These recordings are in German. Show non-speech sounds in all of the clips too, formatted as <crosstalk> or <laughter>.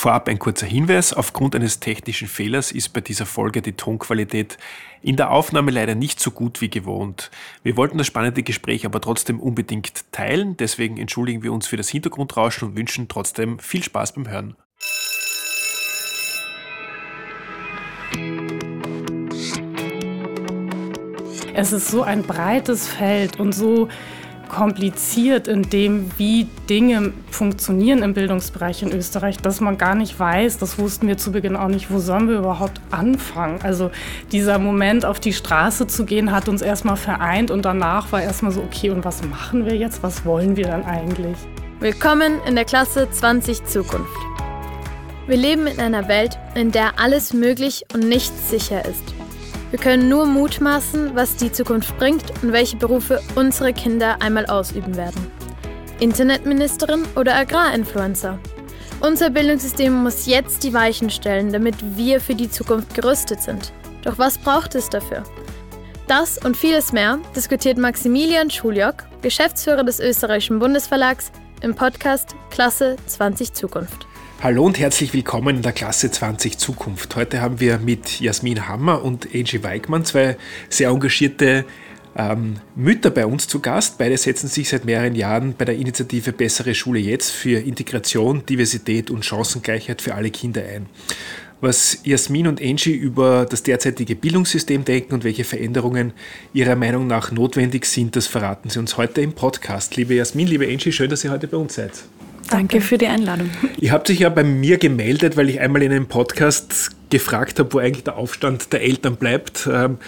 Vorab ein kurzer Hinweis. Aufgrund eines technischen Fehlers ist bei dieser Folge die Tonqualität in der Aufnahme leider nicht so gut wie gewohnt. Wir wollten das spannende Gespräch aber trotzdem unbedingt teilen. Deswegen entschuldigen wir uns für das Hintergrundrauschen und wünschen trotzdem viel Spaß beim Hören. Es ist so ein breites Feld und so kompliziert in dem, wie Dinge funktionieren im Bildungsbereich in Österreich, dass man gar nicht weiß, das wussten wir zu Beginn auch nicht, wo sollen wir überhaupt anfangen. Also dieser Moment auf die Straße zu gehen, hat uns erstmal vereint und danach war erstmal so, okay, und was machen wir jetzt? Was wollen wir dann eigentlich? Willkommen in der Klasse 20 Zukunft. Wir leben in einer Welt, in der alles möglich und nichts sicher ist. Wir können nur mutmaßen, was die Zukunft bringt und welche Berufe unsere Kinder einmal ausüben werden. Internetministerin oder Agrarinfluencer? Unser Bildungssystem muss jetzt die Weichen stellen, damit wir für die Zukunft gerüstet sind. Doch was braucht es dafür? Das und vieles mehr diskutiert Maximilian Schuljock, Geschäftsführer des österreichischen Bundesverlags, im Podcast Klasse 20 Zukunft. Hallo und herzlich willkommen in der Klasse 20 Zukunft. Heute haben wir mit Jasmin Hammer und Angie Weigmann zwei sehr engagierte ähm, Mütter bei uns zu Gast. Beide setzen sich seit mehreren Jahren bei der Initiative Bessere Schule jetzt für Integration, Diversität und Chancengleichheit für alle Kinder ein. Was Jasmin und Angie über das derzeitige Bildungssystem denken und welche Veränderungen ihrer Meinung nach notwendig sind, das verraten sie uns heute im Podcast. Liebe Jasmin, liebe Angie, schön, dass ihr heute bei uns seid. Danke für die Einladung. Ihr habt sich ja bei mir gemeldet, weil ich einmal in einem Podcast gefragt habe, wo eigentlich der Aufstand der Eltern bleibt. Ähm,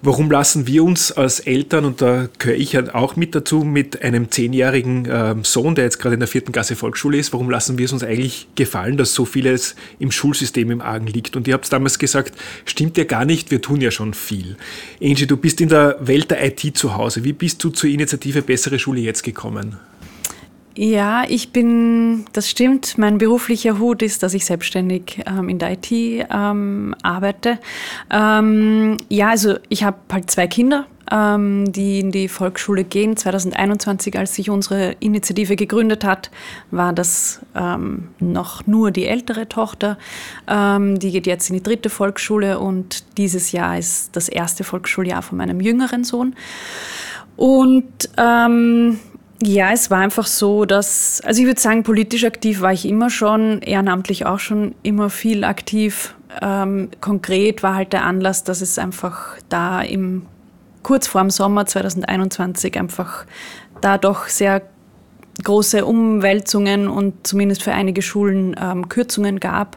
warum lassen wir uns als Eltern, und da gehöre ich ja auch mit dazu, mit einem zehnjährigen ähm, Sohn, der jetzt gerade in der vierten Klasse Volksschule ist, warum lassen wir es uns eigentlich gefallen, dass so vieles im Schulsystem im Argen liegt? Und ihr habt damals gesagt, stimmt ja gar nicht, wir tun ja schon viel. Angie, du bist in der Welt der IT zu Hause. Wie bist du zur Initiative Bessere Schule jetzt gekommen? Ja, ich bin, das stimmt, mein beruflicher Hut ist, dass ich selbstständig ähm, in der IT ähm, arbeite. Ähm, ja, also ich habe halt zwei Kinder, ähm, die in die Volksschule gehen. 2021, als sich unsere Initiative gegründet hat, war das ähm, noch nur die ältere Tochter. Ähm, die geht jetzt in die dritte Volksschule und dieses Jahr ist das erste Volksschuljahr von meinem jüngeren Sohn. Und ähm, ja, es war einfach so, dass, also ich würde sagen, politisch aktiv war ich immer schon, ehrenamtlich auch schon immer viel aktiv. Ähm, konkret war halt der Anlass, dass es einfach da im kurz vor dem Sommer 2021 einfach da doch sehr große Umwälzungen und zumindest für einige Schulen ähm, Kürzungen gab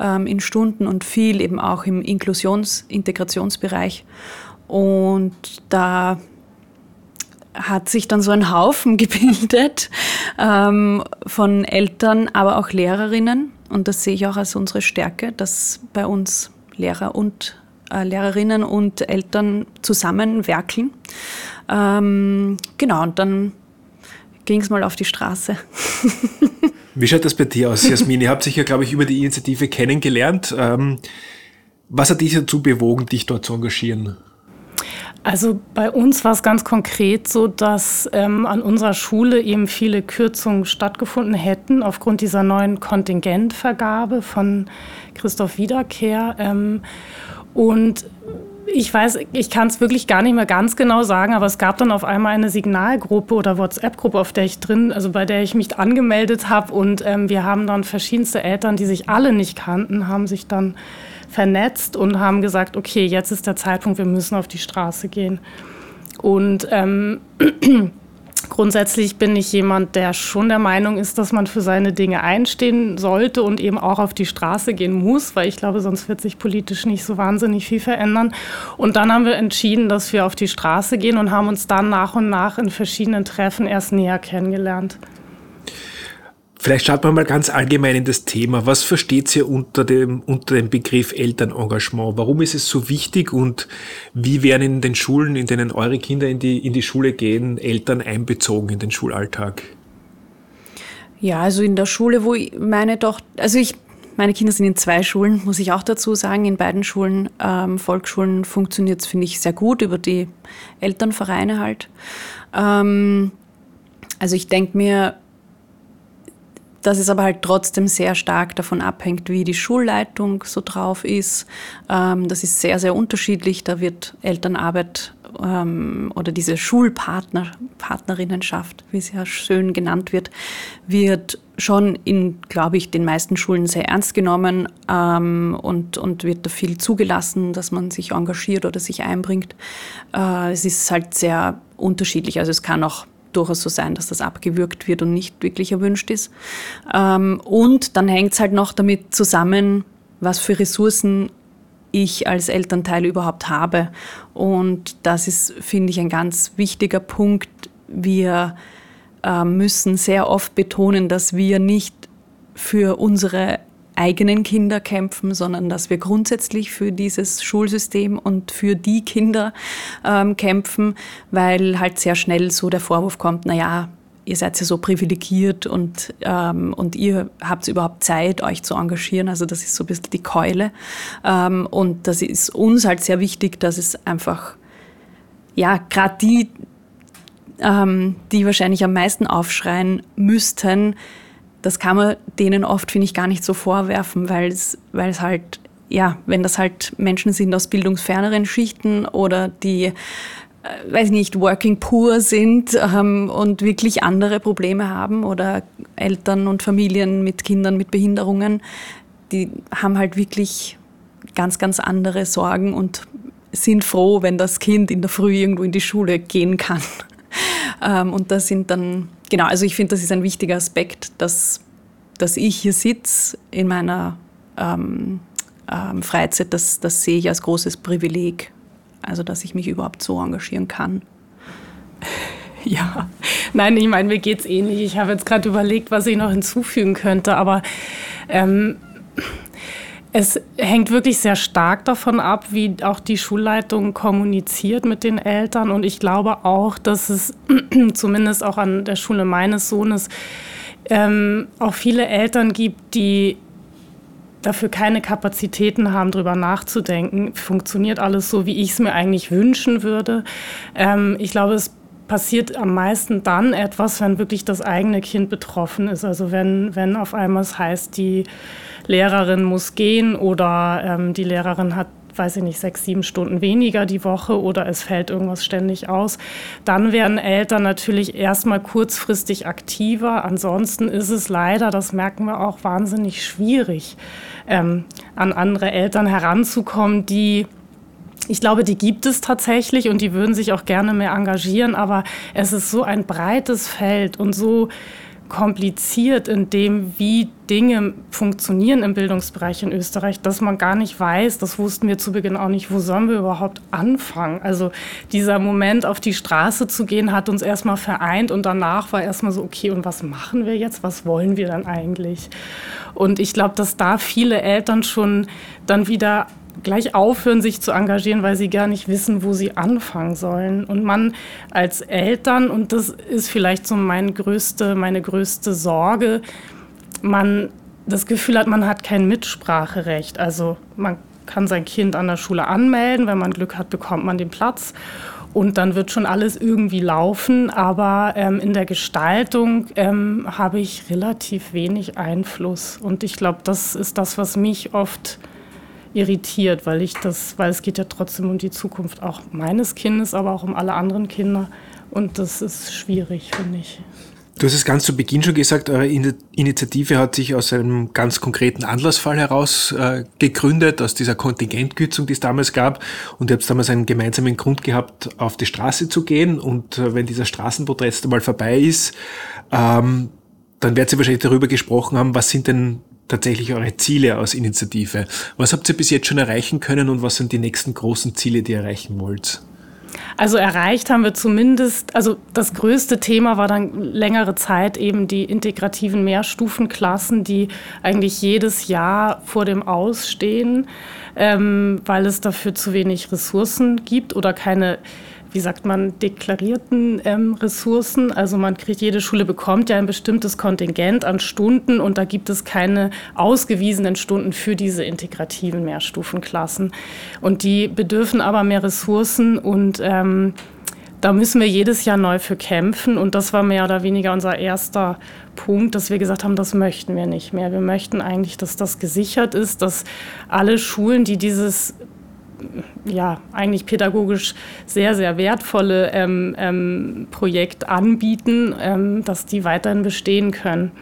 ähm, in Stunden und viel eben auch im Inklusions-, Integrationsbereich. Und da hat sich dann so ein Haufen <laughs> gebildet ähm, von Eltern, aber auch Lehrerinnen. Und das sehe ich auch als unsere Stärke, dass bei uns Lehrer und äh, Lehrerinnen und Eltern zusammenwerkeln. Ähm, genau, und dann ging es mal auf die Straße. <laughs> Wie schaut das bei dir aus, Jasmin? Ihr habt sich ja, glaube ich, über die Initiative kennengelernt. Ähm, was hat dich dazu bewogen, dich dort zu engagieren? Also bei uns war es ganz konkret so, dass ähm, an unserer Schule eben viele Kürzungen stattgefunden hätten aufgrund dieser neuen Kontingentvergabe von Christoph Wiederkehr. Ähm, und ich weiß, ich kann es wirklich gar nicht mehr ganz genau sagen, aber es gab dann auf einmal eine Signalgruppe oder WhatsApp-Gruppe, auf der ich drin, also bei der ich mich angemeldet habe und ähm, wir haben dann verschiedenste Eltern, die sich alle nicht kannten, haben sich dann vernetzt und haben gesagt, okay, jetzt ist der Zeitpunkt, wir müssen auf die Straße gehen. Und ähm, <clears throat> grundsätzlich bin ich jemand, der schon der Meinung ist, dass man für seine Dinge einstehen sollte und eben auch auf die Straße gehen muss, weil ich glaube, sonst wird sich politisch nicht so wahnsinnig viel verändern. Und dann haben wir entschieden, dass wir auf die Straße gehen und haben uns dann nach und nach in verschiedenen Treffen erst näher kennengelernt. Vielleicht schaut man mal ganz allgemein in das Thema. Was versteht ihr unter dem, unter dem Begriff Elternengagement? Warum ist es so wichtig und wie werden in den Schulen, in denen eure Kinder in die, in die Schule gehen, Eltern einbezogen in den Schulalltag? Ja, also in der Schule, wo meine Tochter, also ich, meine Kinder sind in zwei Schulen, muss ich auch dazu sagen. In beiden Schulen, ähm, Volksschulen, funktioniert es, finde ich, sehr gut über die Elternvereine halt. Ähm, also ich denke mir, dass es aber halt trotzdem sehr stark davon abhängt, wie die Schulleitung so drauf ist. Ähm, das ist sehr, sehr unterschiedlich. Da wird Elternarbeit ähm, oder diese Schulpartner, Partnerinnenschaft, wie es ja schön genannt wird, wird schon in, glaube ich, den meisten Schulen sehr ernst genommen ähm, und, und wird da viel zugelassen, dass man sich engagiert oder sich einbringt. Äh, es ist halt sehr unterschiedlich. Also es kann auch durchaus so sein, dass das abgewürgt wird und nicht wirklich erwünscht ist. Ähm, und dann hängt es halt noch damit zusammen, was für Ressourcen ich als Elternteil überhaupt habe. Und das ist, finde ich, ein ganz wichtiger Punkt. Wir äh, müssen sehr oft betonen, dass wir nicht für unsere eigenen Kinder kämpfen, sondern dass wir grundsätzlich für dieses Schulsystem und für die Kinder ähm, kämpfen, weil halt sehr schnell so der Vorwurf kommt, naja, ihr seid ja so privilegiert und, ähm, und ihr habt überhaupt Zeit, euch zu engagieren. Also das ist so ein bisschen die Keule. Ähm, und das ist uns halt sehr wichtig, dass es einfach, ja, gerade die, ähm, die wahrscheinlich am meisten aufschreien müssten, das kann man denen oft, finde ich, gar nicht so vorwerfen, weil es, halt, ja, wenn das halt Menschen sind aus bildungsferneren Schichten oder die, äh, weiß nicht, working poor sind ähm, und wirklich andere Probleme haben oder Eltern und Familien mit Kindern mit Behinderungen, die haben halt wirklich ganz, ganz andere Sorgen und sind froh, wenn das Kind in der Früh irgendwo in die Schule gehen kann. <laughs> ähm, und das sind dann genau, also ich finde, das ist ein wichtiger Aspekt, dass, dass ich hier sitze in meiner ähm, ähm, Freizeit, das, das sehe ich als großes Privileg. Also, dass ich mich überhaupt so engagieren kann. <laughs> Ja, nein, ich meine, mir geht es ähnlich. Ich habe jetzt gerade überlegt, was ich noch hinzufügen könnte, aber ähm, es hängt wirklich sehr stark davon ab, wie auch die Schulleitung kommuniziert mit den Eltern. Und ich glaube auch, dass es <clears throat> zumindest auch an der Schule meines Sohnes ähm, auch viele Eltern gibt, die dafür keine Kapazitäten haben, darüber nachzudenken, funktioniert alles so, wie ich es mir eigentlich wünschen würde. Ähm, ich glaube, es passiert am meisten dann etwas, wenn wirklich das eigene Kind betroffen ist. Also wenn, wenn auf einmal es heißt, die Lehrerin muss gehen oder ähm, die Lehrerin hat weiß ich nicht, sechs, sieben Stunden weniger die Woche oder es fällt irgendwas ständig aus, dann werden Eltern natürlich erstmal kurzfristig aktiver. Ansonsten ist es leider, das merken wir auch, wahnsinnig schwierig, ähm, an andere Eltern heranzukommen, die ich glaube, die gibt es tatsächlich und die würden sich auch gerne mehr engagieren, aber es ist so ein breites Feld und so kompliziert in dem, wie Dinge funktionieren im Bildungsbereich in Österreich, dass man gar nicht weiß, das wussten wir zu Beginn auch nicht, wo sollen wir überhaupt anfangen. Also dieser Moment auf die Straße zu gehen, hat uns erstmal vereint und danach war erstmal so, okay, und was machen wir jetzt? Was wollen wir dann eigentlich? Und ich glaube, dass da viele Eltern schon dann wieder gleich aufhören, sich zu engagieren, weil sie gar nicht wissen, wo sie anfangen sollen. Und man als Eltern, und das ist vielleicht so mein größte, meine größte Sorge, man das Gefühl hat, man hat kein Mitspracherecht. Also man kann sein Kind an der Schule anmelden, wenn man Glück hat, bekommt man den Platz. Und dann wird schon alles irgendwie laufen, aber ähm, in der Gestaltung ähm, habe ich relativ wenig Einfluss. Und ich glaube, das ist das, was mich oft irritiert, weil ich das, weil es geht ja trotzdem um die Zukunft auch meines Kindes, aber auch um alle anderen Kinder. Und das ist schwierig, finde ich. Du hast es ganz zu Beginn schon gesagt, eure Initiative hat sich aus einem ganz konkreten Anlassfall heraus äh, gegründet, aus dieser Kontingentkürzung, die es damals gab. Und ihr habt damals einen gemeinsamen Grund gehabt, auf die Straße zu gehen. Und äh, wenn dieser Straßenprotest einmal vorbei ist, ähm, dann werdet ihr wahrscheinlich darüber gesprochen haben, was sind denn tatsächlich eure Ziele aus Initiative. Was habt ihr bis jetzt schon erreichen können und was sind die nächsten großen Ziele, die ihr erreichen wollt? Also erreicht haben wir zumindest, also das größte Thema war dann längere Zeit eben die integrativen Mehrstufenklassen, die eigentlich jedes Jahr vor dem Ausstehen, ähm, weil es dafür zu wenig Ressourcen gibt oder keine wie sagt man, deklarierten ähm, Ressourcen. Also man kriegt, jede Schule bekommt ja ein bestimmtes Kontingent an Stunden und da gibt es keine ausgewiesenen Stunden für diese integrativen Mehrstufenklassen. Und die bedürfen aber mehr Ressourcen und ähm, da müssen wir jedes Jahr neu für kämpfen. Und das war mehr oder weniger unser erster Punkt, dass wir gesagt haben, das möchten wir nicht mehr. Wir möchten eigentlich, dass das gesichert ist, dass alle Schulen, die dieses ja, eigentlich pädagogisch sehr, sehr wertvolle ähm, ähm, Projekt anbieten, ähm, dass die weiterhin bestehen können.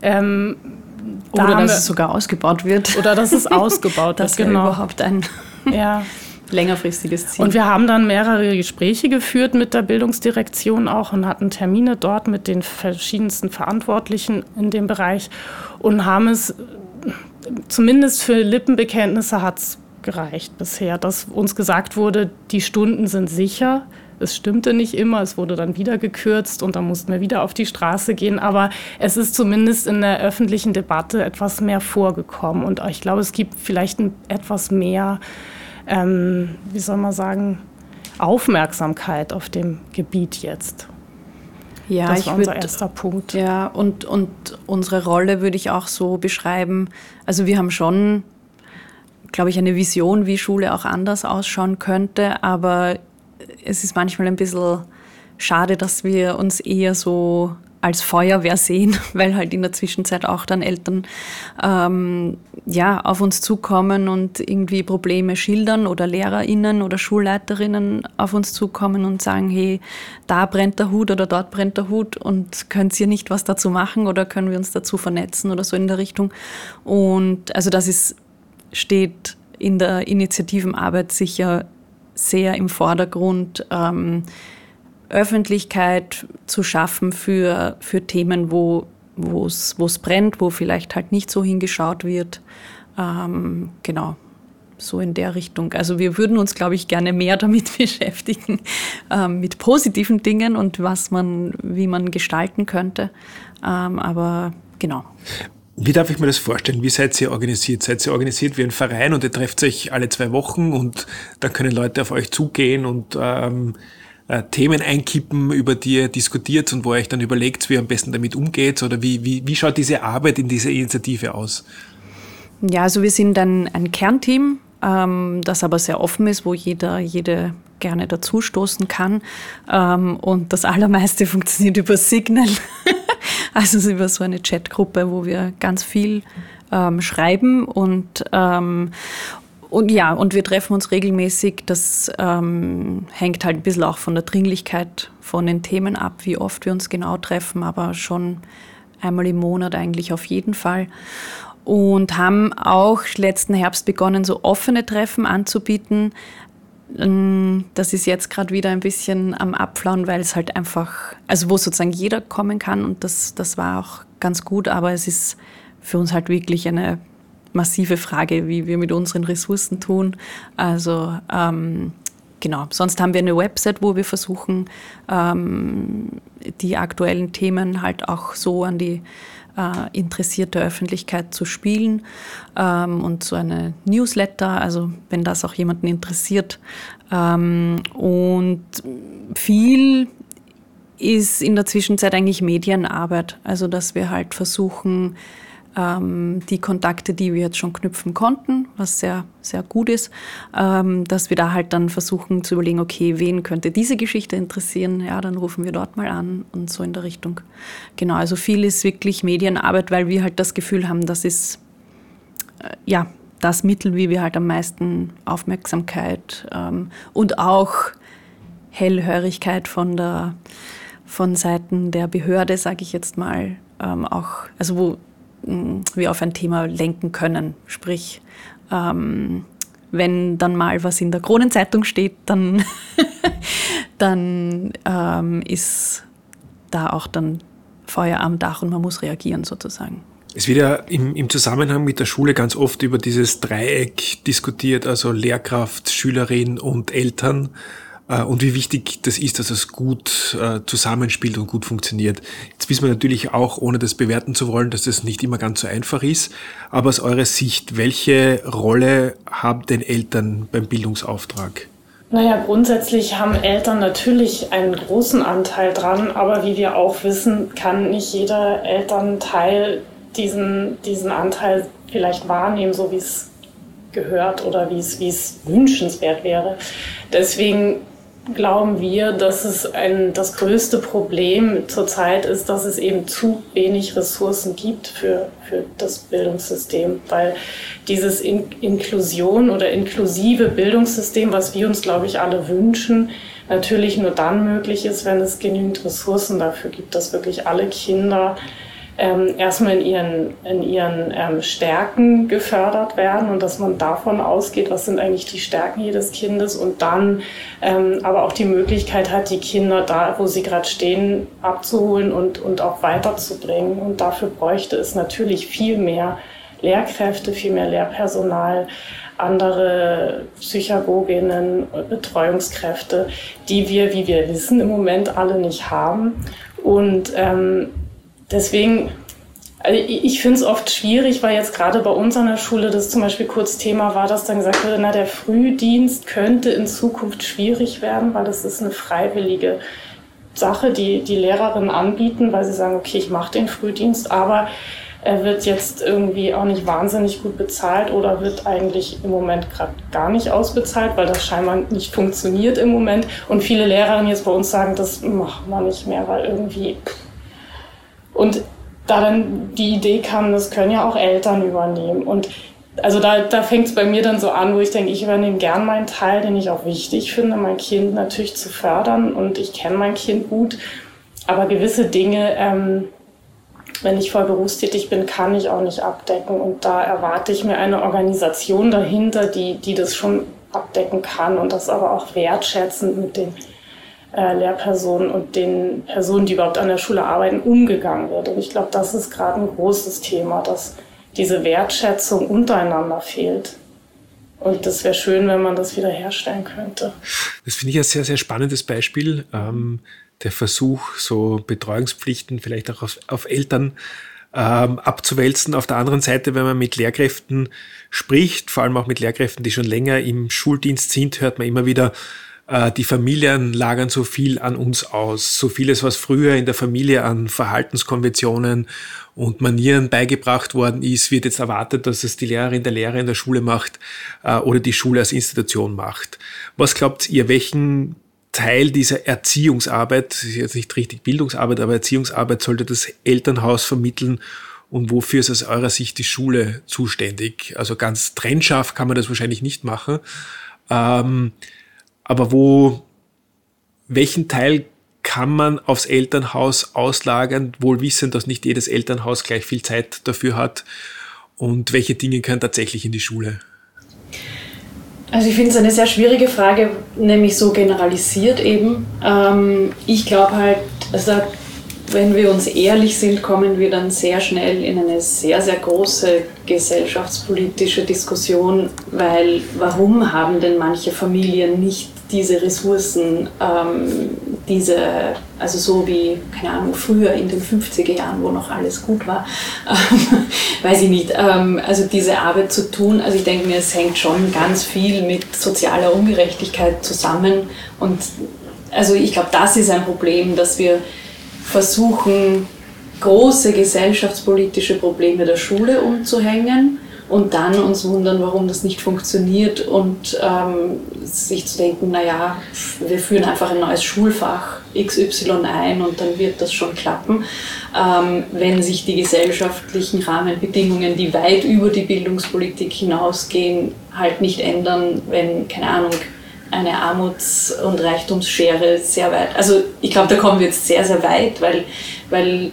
Ähm, da oder dass es sogar ausgebaut wird. Oder dass es <laughs> ausgebaut wird, genau. überhaupt ein <laughs> ja. längerfristiges Ziel. Und wir haben dann mehrere Gespräche geführt mit der Bildungsdirektion auch und hatten Termine dort mit den verschiedensten Verantwortlichen in dem Bereich und haben es zumindest für Lippenbekenntnisse hat es gereicht bisher, dass uns gesagt wurde, die Stunden sind sicher. Es stimmte nicht immer, es wurde dann wieder gekürzt und dann mussten wir wieder auf die Straße gehen. Aber es ist zumindest in der öffentlichen Debatte etwas mehr vorgekommen. Und ich glaube, es gibt vielleicht etwas mehr, ähm, wie soll man sagen, Aufmerksamkeit auf dem Gebiet jetzt. Ja, das war unser würd, erster Punkt. Ja, und, und unsere Rolle würde ich auch so beschreiben. Also wir haben schon, glaube ich, eine Vision, wie Schule auch anders ausschauen könnte, aber es ist manchmal ein bisschen schade, dass wir uns eher so als Feuerwehr sehen, <laughs> weil halt in der Zwischenzeit auch dann Eltern ähm, ja, auf uns zukommen und irgendwie Probleme schildern oder LehrerInnen oder Schulleiterinnen auf uns zukommen und sagen, hey, da brennt der Hut oder dort brennt der Hut und könnt ihr nicht was dazu machen oder können wir uns dazu vernetzen oder so in der Richtung. Und also das ist, steht in der Initiativenarbeit sicher sehr im Vordergrund, ähm, Öffentlichkeit zu schaffen für, für Themen, wo es brennt, wo vielleicht halt nicht so hingeschaut wird. Ähm, genau, so in der Richtung. Also wir würden uns, glaube ich, gerne mehr <laughs> damit beschäftigen, ähm, mit positiven Dingen und was man, wie man gestalten könnte. Ähm, aber genau. Wie darf ich mir das vorstellen? Wie seid ihr organisiert? Seid ihr organisiert wie ein Verein und ihr trefft euch alle zwei Wochen und dann können Leute auf euch zugehen und ähm, äh, Themen einkippen, über die ihr diskutiert und wo ihr euch dann überlegt, wie ihr am besten damit umgeht? Oder wie, wie, wie schaut diese Arbeit in dieser Initiative aus? Ja, also wir sind ein, ein Kernteam, ähm, das aber sehr offen ist, wo jeder, jede gerne dazustoßen kann. Ähm, und das Allermeiste <laughs> funktioniert über Signal. <laughs> also über so eine Chatgruppe, wo wir ganz viel ähm, schreiben und ähm, und ja, und wir treffen uns regelmäßig. Das ähm, hängt halt ein bisschen auch von der Dringlichkeit von den Themen ab, wie oft wir uns genau treffen, aber schon einmal im Monat eigentlich auf jeden Fall. Und haben auch letzten Herbst begonnen, so offene Treffen anzubieten. Ähm, das ist jetzt gerade wieder ein bisschen am Abflauen, weil es halt einfach, also wo sozusagen jeder kommen kann und das, das war auch ganz gut, aber es ist für uns halt wirklich eine massive Frage, wie wir mit unseren Ressourcen tun. Also ähm, genau, sonst haben wir eine Website, wo wir versuchen, ähm, die aktuellen Themen halt auch so an die äh, interessierte Öffentlichkeit zu spielen ähm, und so eine Newsletter, also wenn das auch jemanden interessiert. Ähm, und viel ist in der Zwischenzeit eigentlich Medienarbeit, also dass wir halt versuchen, die Kontakte, die wir jetzt schon knüpfen konnten, was sehr, sehr gut ist, ähm, dass wir da halt dann versuchen zu überlegen, okay, wen könnte diese Geschichte interessieren? Ja, dann rufen wir dort mal an und so in der Richtung. Genau, also viel ist wirklich Medienarbeit, weil wir halt das Gefühl haben, das ist, äh, ja, das Mittel, wie wir halt am meisten Aufmerksamkeit ähm, und auch Hellhörigkeit von der von Seiten der Behörde, sage ich jetzt mal, ähm, auch, also wo wir auf ein Thema lenken können. Sprich, ähm, wenn dann mal was in der Kronenzeitung steht, dann, <laughs> dann ähm, ist da auch dann Feuer am Dach und man muss reagieren sozusagen. Es wird ja im, im, Zusammenhang mit der Schule ganz oft über dieses Dreieck diskutiert, also Lehrkraft, Schülerin und Eltern. Äh, und wie wichtig das ist, dass es gut äh, zusammenspielt und gut funktioniert. Jetzt wissen wir natürlich auch, ohne das bewerten zu wollen, dass das nicht immer ganz so einfach ist. Aber aus eurer Sicht, welche Rolle haben denn Eltern beim Bildungsauftrag? Naja, grundsätzlich haben Eltern natürlich einen großen Anteil dran, aber wie wir auch wissen, kann nicht jeder Elternteil diesen, diesen Anteil vielleicht wahrnehmen, so wie es gehört oder wie es, wie es wünschenswert wäre. Deswegen glauben wir, dass es ein, das größte Problem zurzeit ist, dass es eben zu wenig Ressourcen gibt für, für das Bildungssystem, weil dieses In Inklusion oder inklusive Bildungssystem, was wir uns, glaube ich, alle wünschen, natürlich nur dann möglich ist, wenn es genügend Ressourcen dafür gibt, dass wirklich alle Kinder ähm, erstmal in ihren, in ihren ähm, Stärken gefördert werden und dass man davon ausgeht, was sind eigentlich die Stärken jedes Kindes und dann ähm, aber auch die Möglichkeit hat, die Kinder da, wo sie gerade stehen, abzuholen und, und auch weiterzubringen. Und dafür bräuchte es natürlich viel mehr Lehrkräfte, viel mehr Lehrpersonal, andere Psychologinnen, Betreuungskräfte, die wir, wie wir wissen, im Moment alle nicht haben. Und ähm, deswegen, also ich finde es oft schwierig, weil jetzt gerade bei uns an der Schule das zum Beispiel kurz Thema war, dass dann gesagt wurde, na, der Frühdienst könnte in Zukunft schwierig werden, weil das ist eine freiwillige Sache, die die Lehrerinnen anbieten, weil sie sagen, okay, ich mache den Frühdienst, aber er wird jetzt irgendwie auch nicht wahnsinnig gut bezahlt oder wird eigentlich im Moment gerade gar nicht ausbezahlt, weil das scheinbar nicht funktioniert im Moment. Und viele Lehrerinnen jetzt bei uns sagen, das machen wir nicht mehr, weil irgendwie und da dann die Idee kam, das können ja auch Eltern übernehmen. Und also da, da fängt es bei mir dann so an, wo ich denke, ich übernehme gern meinen Teil, den ich auch wichtig finde, mein Kind natürlich zu fördern. Und ich kenne mein Kind gut. Aber gewisse Dinge, ähm, wenn ich voll berufstätig bin, kann ich auch nicht abdecken. Und da erwarte ich mir eine Organisation dahinter, die, die das schon abdecken kann und das aber auch wertschätzend mit den äh, Lehrpersonen und den Personen, die überhaupt an der Schule arbeiten, umgegangen wird. Und ich glaube, das ist gerade ein großes Thema, dass diese Wertschätzung untereinander fehlt. Und das wäre schön, wenn man das wieder herstellen könnte. Das finde ich ein sehr, sehr spannendes Beispiel. Ähm, der Versuch, so Betreuungspflichten vielleicht auch auf, auf Eltern ähm, abzuwälzen. Auf der anderen Seite, wenn man mit Lehrkräften spricht, vor allem auch mit Lehrkräften, die schon länger im Schuldienst sind, hört man immer wieder, die Familien lagern so viel an uns aus. So vieles, was früher in der Familie an Verhaltenskonventionen und Manieren beigebracht worden ist, wird jetzt erwartet, dass es die Lehrerin der Lehrer in der Schule macht äh, oder die Schule als Institution macht. Was glaubt ihr, welchen Teil dieser Erziehungsarbeit, jetzt nicht richtig Bildungsarbeit, aber Erziehungsarbeit sollte das Elternhaus vermitteln und wofür ist aus eurer Sicht die Schule zuständig? Also ganz trennscharf kann man das wahrscheinlich nicht machen. Ähm, aber wo, welchen Teil kann man aufs Elternhaus auslagern, wohl wissend, dass nicht jedes Elternhaus gleich viel Zeit dafür hat und welche Dinge können tatsächlich in die Schule? Also ich finde es eine sehr schwierige Frage, nämlich so generalisiert eben. Ähm, ich glaube halt, also wenn wir uns ehrlich sind, kommen wir dann sehr schnell in eine sehr, sehr große gesellschaftspolitische Diskussion, weil warum haben denn manche Familien nicht diese Ressourcen, ähm, diese, also so wie, keine Ahnung, früher in den 50er Jahren, wo noch alles gut war, ähm, <laughs> weiß ich nicht, ähm, also diese Arbeit zu tun. Also ich denke mir, es hängt schon ganz viel mit sozialer Ungerechtigkeit zusammen und also ich glaube, das ist ein Problem, dass wir versuchen, große gesellschaftspolitische Probleme der Schule umzuhängen und dann uns wundern, warum das nicht funktioniert und ähm, sich zu denken, naja, wir führen einfach ein neues Schulfach XY ein und dann wird das schon klappen, ähm, wenn sich die gesellschaftlichen Rahmenbedingungen, die weit über die Bildungspolitik hinausgehen, halt nicht ändern, wenn, keine Ahnung, eine Armuts- und Reichtumsschere sehr weit. Also ich glaube, da kommen wir jetzt sehr, sehr weit, weil, weil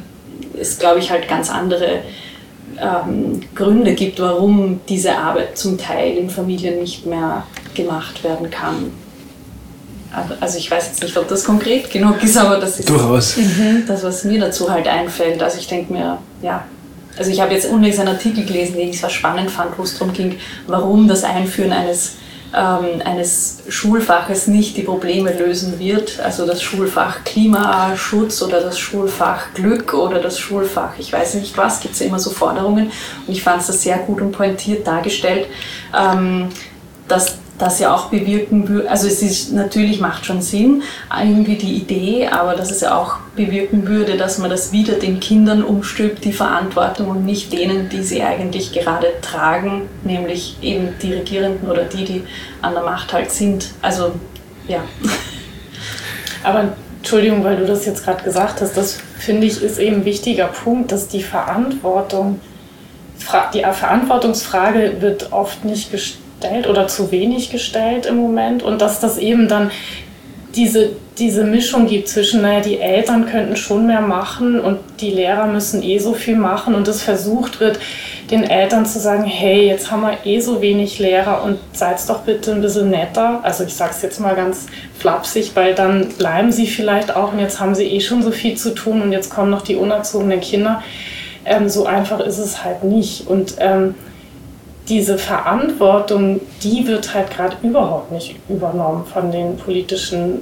es, glaube ich, halt ganz andere ähm, Gründe gibt, warum diese Arbeit zum Teil in Familien nicht mehr gemacht werden kann. Also ich weiß jetzt nicht, ob das konkret genug ist, aber das ist Durchaus. das, was mir dazu halt einfällt. Also ich denke mir, ja, also ich habe jetzt unlängst einen Artikel gelesen, den ich sehr spannend fand, wo es darum ging, warum das Einführen eines ähm, eines Schulfaches nicht die Probleme lösen wird. Also das Schulfach Klimaschutz oder das Schulfach Glück oder das Schulfach, ich weiß nicht was, gibt es ja immer so Forderungen. Und ich fand es sehr gut und pointiert dargestellt, ähm, dass das ja auch bewirken würde, also es ist natürlich macht schon Sinn, irgendwie die Idee, aber dass es ja auch bewirken würde, dass man das wieder den Kindern umstülpt, die Verantwortung und nicht denen, die sie eigentlich gerade tragen, nämlich eben die Regierenden oder die, die an der Macht halt sind. Also ja. <laughs> Aber Entschuldigung, weil du das jetzt gerade gesagt hast, das finde ich ist eben ein wichtiger Punkt, dass die Verantwortung, die Verantwortungsfrage wird oft nicht gestellt oder zu wenig gestellt im Moment und dass das eben dann diese, diese Mischung gibt zwischen, naja, die Eltern könnten schon mehr machen und die Lehrer müssen eh so viel machen und es versucht wird, den Eltern zu sagen, hey, jetzt haben wir eh so wenig Lehrer und seid doch bitte ein bisschen netter. Also ich sage es jetzt mal ganz flapsig, weil dann bleiben sie vielleicht auch und jetzt haben sie eh schon so viel zu tun und jetzt kommen noch die unerzogenen Kinder. Ähm, so einfach ist es halt nicht. Und ähm, diese Verantwortung, die wird halt gerade überhaupt nicht übernommen von den politischen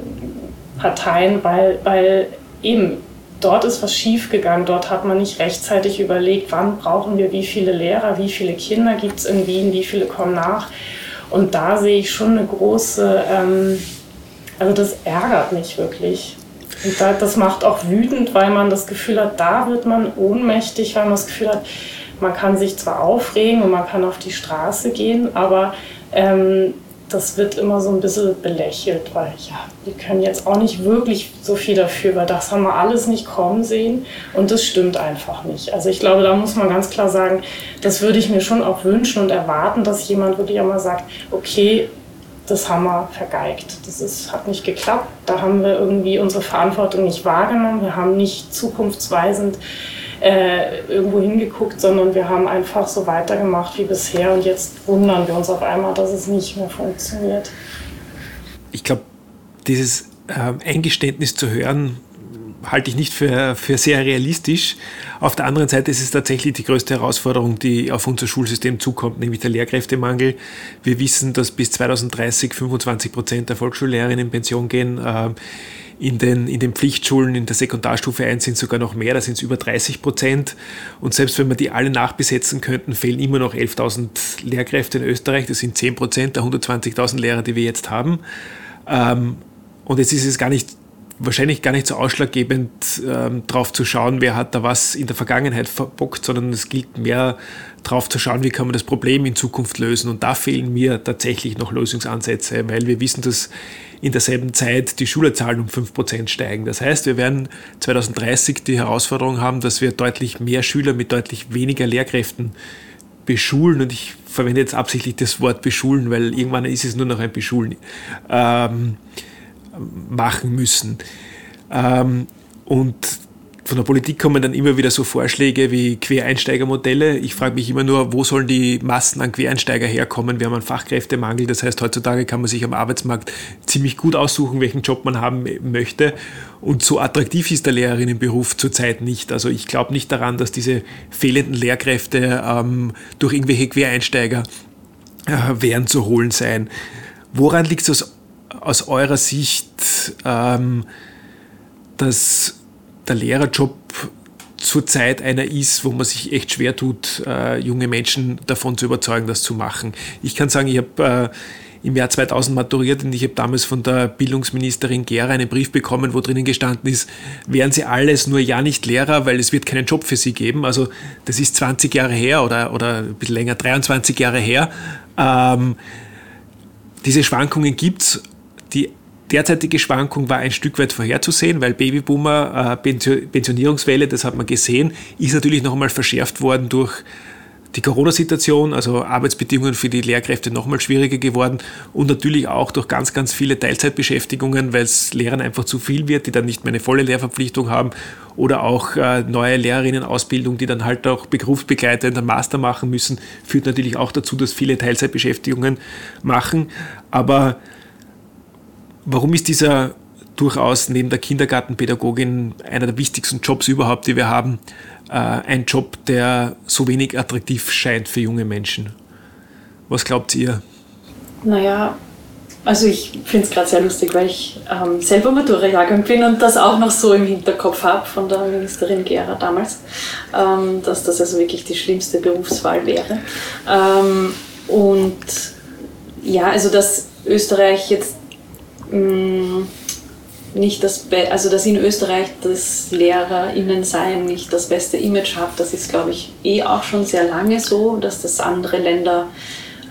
Parteien, weil, weil eben dort ist was schiefgegangen. Dort hat man nicht rechtzeitig überlegt, wann brauchen wir wie viele Lehrer, wie viele Kinder gibt es in Wien, wie viele kommen nach. Und da sehe ich schon eine große, ähm, also das ärgert mich wirklich. Und da, das macht auch wütend, weil man das Gefühl hat, da wird man ohnmächtig, weil man das Gefühl hat, man kann sich zwar aufregen und man kann auf die Straße gehen, aber ähm, das wird immer so ein bisschen belächelt, weil ja, wir können jetzt auch nicht wirklich so viel dafür, weil das haben wir alles nicht kommen sehen und das stimmt einfach nicht. Also ich glaube, da muss man ganz klar sagen, das würde ich mir schon auch wünschen und erwarten, dass jemand wirklich einmal sagt, okay, das haben wir vergeigt. Das ist, hat nicht geklappt. Da haben wir irgendwie unsere Verantwortung nicht wahrgenommen. Wir haben nicht zukunftsweisend äh, irgendwo hingeguckt, sondern wir haben einfach so weitergemacht wie bisher und jetzt wundern wir uns auf einmal, dass es nicht mehr funktioniert. Ich glaube, dieses äh, Eingeständnis zu hören, halte ich nicht für, für sehr realistisch. Auf der anderen Seite ist es tatsächlich die größte Herausforderung, die auf unser Schulsystem zukommt, nämlich der Lehrkräftemangel. Wir wissen, dass bis 2030 25 Prozent der Volksschullehrerinnen in Pension gehen. Äh, in den, in den Pflichtschulen in der Sekundarstufe 1 sind sogar noch mehr, da sind es über 30 Prozent. Und selbst wenn wir die alle nachbesetzen könnten, fehlen immer noch 11.000 Lehrkräfte in Österreich. Das sind 10 Prozent der 120.000 Lehrer, die wir jetzt haben. Ähm, und jetzt ist es gar nicht wahrscheinlich gar nicht so ausschlaggebend ähm, drauf zu schauen, wer hat da was in der Vergangenheit verbockt, sondern es gilt mehr drauf zu schauen, wie kann man das Problem in Zukunft lösen. Und da fehlen mir tatsächlich noch Lösungsansätze, weil wir wissen, dass in derselben Zeit die Schülerzahlen um 5% steigen. Das heißt, wir werden 2030 die Herausforderung haben, dass wir deutlich mehr Schüler mit deutlich weniger Lehrkräften beschulen. Und ich verwende jetzt absichtlich das Wort beschulen, weil irgendwann ist es nur noch ein Beschulen. Ähm, machen müssen. Ähm, und von der Politik kommen dann immer wieder so Vorschläge wie Quereinsteigermodelle. Ich frage mich immer nur, wo sollen die Massen an Quereinsteiger herkommen? Wir haben einen Fachkräftemangel. Das heißt, heutzutage kann man sich am Arbeitsmarkt ziemlich gut aussuchen, welchen Job man haben möchte. Und so attraktiv ist der Lehrerinnenberuf zurzeit nicht. Also ich glaube nicht daran, dass diese fehlenden Lehrkräfte ähm, durch irgendwelche Quereinsteiger äh, werden zu holen sein. Woran liegt es aus aus eurer Sicht, ähm, dass der Lehrerjob zurzeit einer ist, wo man sich echt schwer tut, äh, junge Menschen davon zu überzeugen, das zu machen. Ich kann sagen, ich habe äh, im Jahr 2000 maturiert und ich habe damals von der Bildungsministerin Gera einen Brief bekommen, wo drinnen gestanden ist, wären Sie alles nur ja nicht Lehrer, weil es wird keinen Job für Sie geben. Also das ist 20 Jahre her oder, oder ein bisschen länger, 23 Jahre her. Ähm, diese Schwankungen gibt es die derzeitige Schwankung war ein Stück weit vorherzusehen, weil Babyboomer, äh, Pensionierungswelle, das hat man gesehen, ist natürlich noch einmal verschärft worden durch die Corona-Situation, also Arbeitsbedingungen für die Lehrkräfte noch mal schwieriger geworden und natürlich auch durch ganz, ganz viele Teilzeitbeschäftigungen, weil es Lehrern einfach zu viel wird, die dann nicht mehr eine volle Lehrverpflichtung haben oder auch äh, neue Lehrerinnenausbildung, die dann halt auch berufsbegleitend einen Master machen müssen, führt natürlich auch dazu, dass viele Teilzeitbeschäftigungen machen. Aber Warum ist dieser durchaus neben der Kindergartenpädagogin einer der wichtigsten Jobs überhaupt, die wir haben, äh, ein Job, der so wenig attraktiv scheint für junge Menschen? Was glaubt ihr? Naja, also ich finde es gerade sehr lustig, weil ich ähm, selber Matura-Jahrgang bin und das auch noch so im Hinterkopf habe von der Ministerin Gera damals, ähm, dass das also wirklich die schlimmste Berufswahl wäre. Ähm, und ja, also dass Österreich jetzt Mm, nicht das, Be also dass in Österreich das LehrerInnen-Sein nicht das beste Image hat, das ist, glaube ich, eh auch schon sehr lange so, dass das andere Länder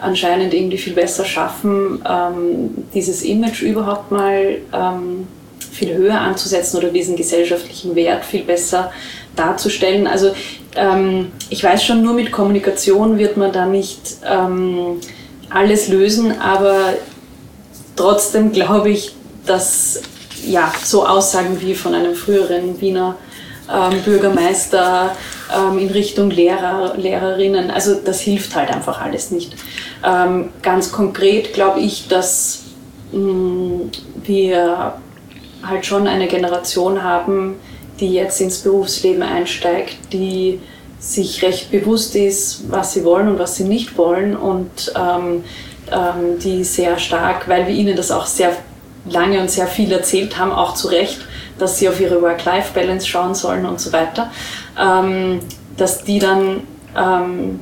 anscheinend irgendwie viel besser schaffen, ähm, dieses Image überhaupt mal ähm, viel höher anzusetzen oder diesen gesellschaftlichen Wert viel besser darzustellen. Also ähm, ich weiß schon, nur mit Kommunikation wird man da nicht ähm, alles lösen, aber trotzdem glaube ich, dass ja, so Aussagen wie von einem früheren Wiener ähm, Bürgermeister ähm, in Richtung Lehrer, Lehrerinnen, also das hilft halt einfach alles nicht. Ähm, ganz konkret glaube ich, dass mh, mm, wir halt schon eine Generation haben, die jetzt ins Berufsleben einsteigt, die sich recht bewusst ist, was sie wollen und was sie nicht wollen und ähm, ähm, die sehr stark, weil wir ihnen das auch sehr lange und sehr viel erzählt haben, auch zu Recht, dass sie auf ihre Work-Life-Balance schauen sollen und so weiter, ähm, dass die dann ähm,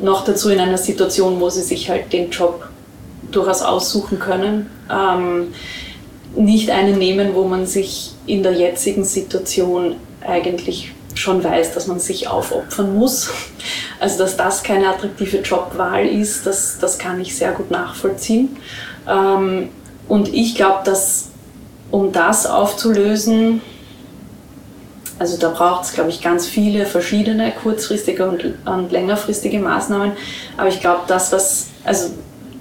noch dazu in einer Situation, wo sie sich halt den Job durchaus aussuchen können, ähm, nicht einen nehmen, wo man sich in der jetzigen Situation eigentlich schon weiß, dass man sich aufopfern muss. Also dass das keine attraktive Jobwahl ist, das, das kann ich sehr gut nachvollziehen. Ähm, und ich glaube, dass um das aufzulösen, also da braucht es, glaube ich, ganz viele verschiedene kurzfristige und, und längerfristige Maßnahmen. Aber ich glaube, das, was also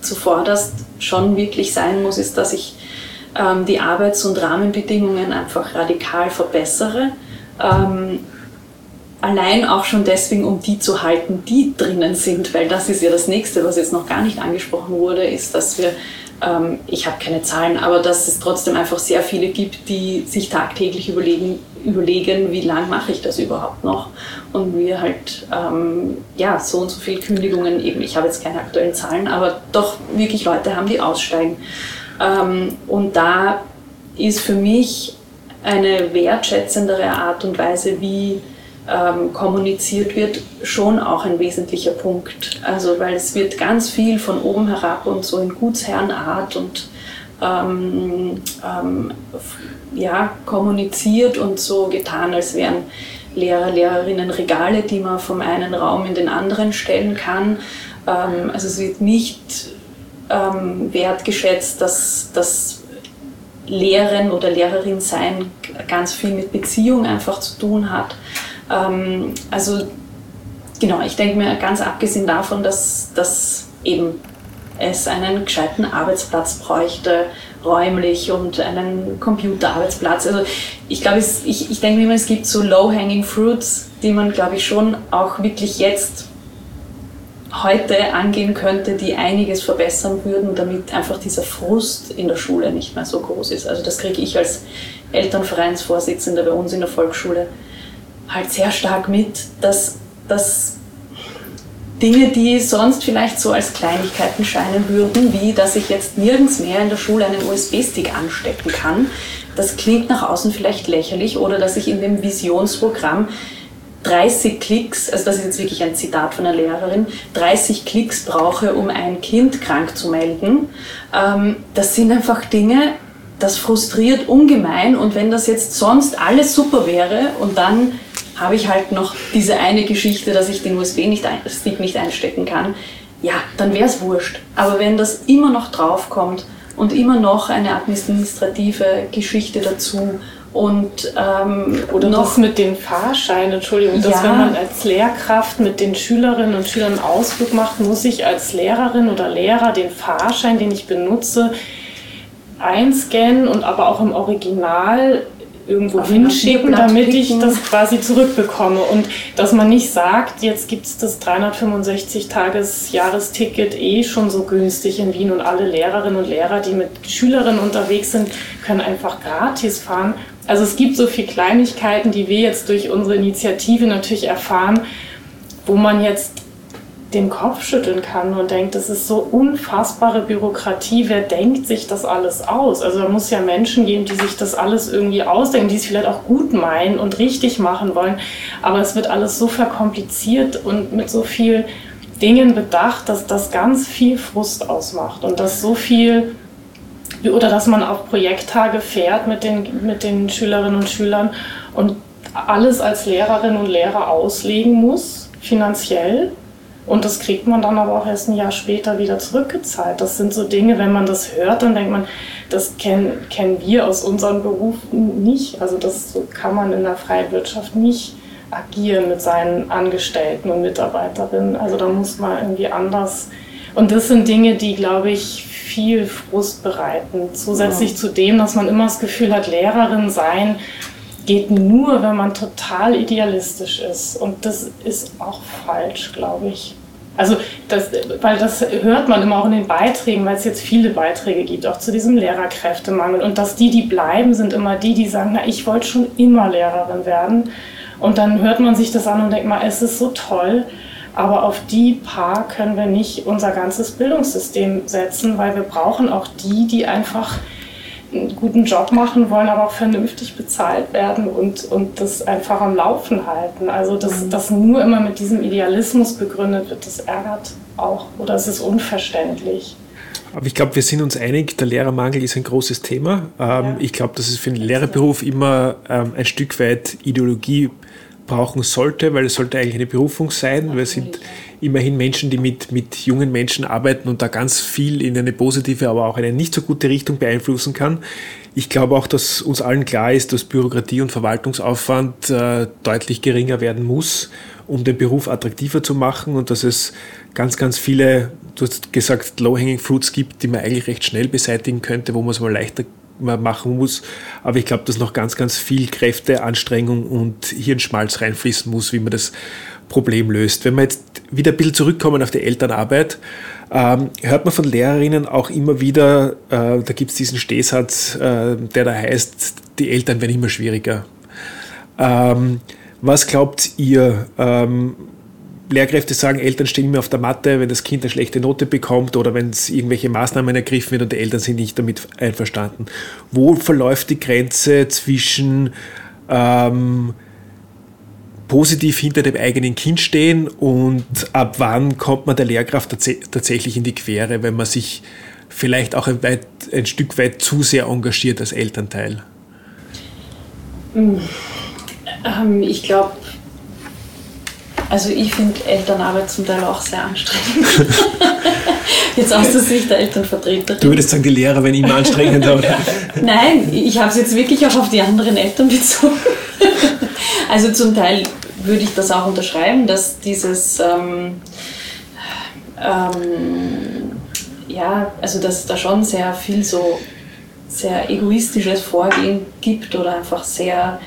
zuvorderst schon wirklich sein muss, ist, dass ich ähm, die Arbeits- und Rahmenbedingungen einfach radikal verbessere. Ähm, allein auch schon deswegen, um die zu halten, die drinnen sind, weil das ist ja das nächste, was jetzt noch gar nicht angesprochen wurde, ist, dass wir ähm, ich habe keine Zahlen, aber dass es trotzdem einfach sehr viele gibt, die sich tagtäglich überlegen, überlegen wie lange mache ich das überhaupt noch. Und wir halt, ähm, ja, so und so viele Kündigungen eben, ich habe jetzt keine aktuellen Zahlen, aber doch wirklich Leute haben, die aussteigen. Ähm, und da ist für mich eine wertschätzendere Art und Weise, wie ähm, kommuniziert wird, schon auch ein wesentlicher Punkt. Also weil es wird ganz viel von oben herab und so in Gutsherrenart und ähm, ähm, ja, kommuniziert und so getan, als wären Lehrer, Lehrerinnen Regale, die man vom einen Raum in den anderen stellen kann. Ähm, also es wird nicht ähm, wertgeschätzt, dass das Lehren oder Lehrerin sein ganz viel mit Beziehung einfach zu tun hat. Ähm, also genau, ich denke mir ganz abgesehen davon, dass, dass eben es einen gescheiten Arbeitsplatz bräuchte, räumlich und einen Computerarbeitsplatz. Also ich glaube, ich, ich denke mir immer, es gibt so low-hanging fruits, die man, glaube ich, schon auch wirklich jetzt heute angehen könnte, die einiges verbessern würden, damit einfach dieser Frust in der Schule nicht mehr so groß ist. Also das kriege ich als Elternvereinsvorsitzender bei uns in der Volksschule halt sehr stark mit, dass, dass Dinge, die sonst vielleicht so als Kleinigkeiten scheinen würden, wie dass ich jetzt nirgends mehr in der Schule einen USB-Stick anstecken kann, das klingt nach außen vielleicht lächerlich oder dass ich in dem Visionsprogramm 30 Klicks, also das ist jetzt wirklich ein Zitat von einer Lehrerin, 30 Klicks brauche, um ein Kind krank zu melden. Ähm, das sind einfach Dinge, das frustriert ungemein und wenn das jetzt sonst alles super wäre und dann habe ich halt noch diese eine Geschichte, dass ich den USB-Stick nicht, ein, nicht einstecken kann, ja, dann wäre es wurscht. Aber wenn das immer noch draufkommt und immer noch eine administrative Geschichte dazu und ähm, oder noch, das mit den Fahrscheinen, Entschuldigung, dass wenn man als Lehrkraft mit den Schülerinnen und Schülern einen Ausflug macht, muss ich als Lehrerin oder Lehrer den Fahrschein, den ich benutze, einscannen und aber auch im Original irgendwo Auf hinschicken, damit ich das quasi zurückbekomme. Und dass man nicht sagt, jetzt gibt es das 365-Tages-Jahresticket eh schon so günstig in Wien und alle Lehrerinnen und Lehrer, die mit Schülerinnen unterwegs sind, können einfach gratis fahren. Also es gibt so viele Kleinigkeiten, die wir jetzt durch unsere Initiative natürlich erfahren, wo man jetzt den Kopf schütteln kann und denkt, das ist so unfassbare Bürokratie. Wer denkt sich das alles aus? Also da muss ja Menschen geben, die sich das alles irgendwie ausdenken, die es vielleicht auch gut meinen und richtig machen wollen. Aber es wird alles so verkompliziert und mit so viel Dingen bedacht, dass das ganz viel Frust ausmacht und dass so viel oder dass man auf Projekttage fährt mit den, mit den Schülerinnen und Schülern und alles als Lehrerin und Lehrer auslegen muss, finanziell Und das kriegt man dann aber auch erst ein Jahr später wieder zurückgezahlt. Das sind so Dinge, wenn man das hört, dann denkt man, das kennen, kennen wir aus unseren Berufen nicht. Also das kann man in der freien Wirtschaft nicht agieren mit seinen Angestellten und Mitarbeiterinnen. Also da muss man irgendwie anders. Und das sind Dinge, die, glaube ich, viel Frust bereiten. Zusätzlich ja. zu dem, dass man immer das Gefühl hat, Lehrerin sein geht nur, wenn man total idealistisch ist. Und das ist auch falsch, glaube ich. Also, das, weil das hört man immer auch in den Beiträgen, weil es jetzt viele Beiträge gibt, auch zu diesem Lehrerkräftemangel. Und dass die, die bleiben, sind immer die, die sagen, na, ich wollte schon immer Lehrerin werden. Und dann hört man sich das an und denkt mal, es ist so toll. Aber auf die paar können wir nicht unser ganzes Bildungssystem setzen, weil wir brauchen auch die, die einfach einen guten Job machen wollen, aber auch vernünftig bezahlt werden und, und das einfach am Laufen halten. Also, dass mhm. das nur immer mit diesem Idealismus begründet wird, das ärgert auch oder es ist unverständlich. Aber ich glaube, wir sind uns einig, der Lehrermangel ist ein großes Thema. Ähm, ja. Ich glaube, dass es für den Lehrerberuf immer ähm, ein Stück weit Ideologie brauchen sollte, weil es sollte eigentlich eine Berufung sein. Wir sind immerhin Menschen, die mit, mit jungen Menschen arbeiten und da ganz viel in eine positive, aber auch eine nicht so gute Richtung beeinflussen kann. Ich glaube auch, dass uns allen klar ist, dass Bürokratie und Verwaltungsaufwand äh, deutlich geringer werden muss, um den Beruf attraktiver zu machen und dass es ganz, ganz viele, du hast gesagt, Low-Hanging Fruits gibt, die man eigentlich recht schnell beseitigen könnte, wo man es mal leichter machen muss. Aber ich glaube, dass noch ganz, ganz viel Kräfte, Anstrengung und Hirnschmalz reinfließen muss, wie man das Problem löst. Wenn wir jetzt wieder ein bisschen zurückkommen auf die Elternarbeit, ähm, hört man von Lehrerinnen auch immer wieder, äh, da gibt es diesen Stehsatz, äh, der da heißt, die Eltern werden immer schwieriger. Ähm, was glaubt ihr? Ähm, Lehrkräfte sagen, Eltern stehen immer auf der Matte, wenn das Kind eine schlechte Note bekommt oder wenn es irgendwelche Maßnahmen ergriffen wird und die Eltern sind nicht damit einverstanden. Wo verläuft die Grenze zwischen ähm, positiv hinter dem eigenen Kind stehen und ab wann kommt man der Lehrkraft tats tatsächlich in die Quere, wenn man sich vielleicht auch ein, weit, ein Stück weit zu sehr engagiert als Elternteil? Hm. Ähm, ich glaube, also ich finde Elternarbeit zum Teil auch sehr anstrengend. <laughs> jetzt aus der Sicht der Elternvertreterin. Du würdest sagen, die Lehrer werden immer anstrengender, oder? <laughs> Nein, ich habe es jetzt wirklich auch auf die anderen Eltern bezogen. <laughs> also zum Teil würde ich das auch unterschreiben, dass dieses ähm, ähm, ja, also dass es da schon sehr viel so sehr egoistisches Vorgehen gibt oder einfach sehr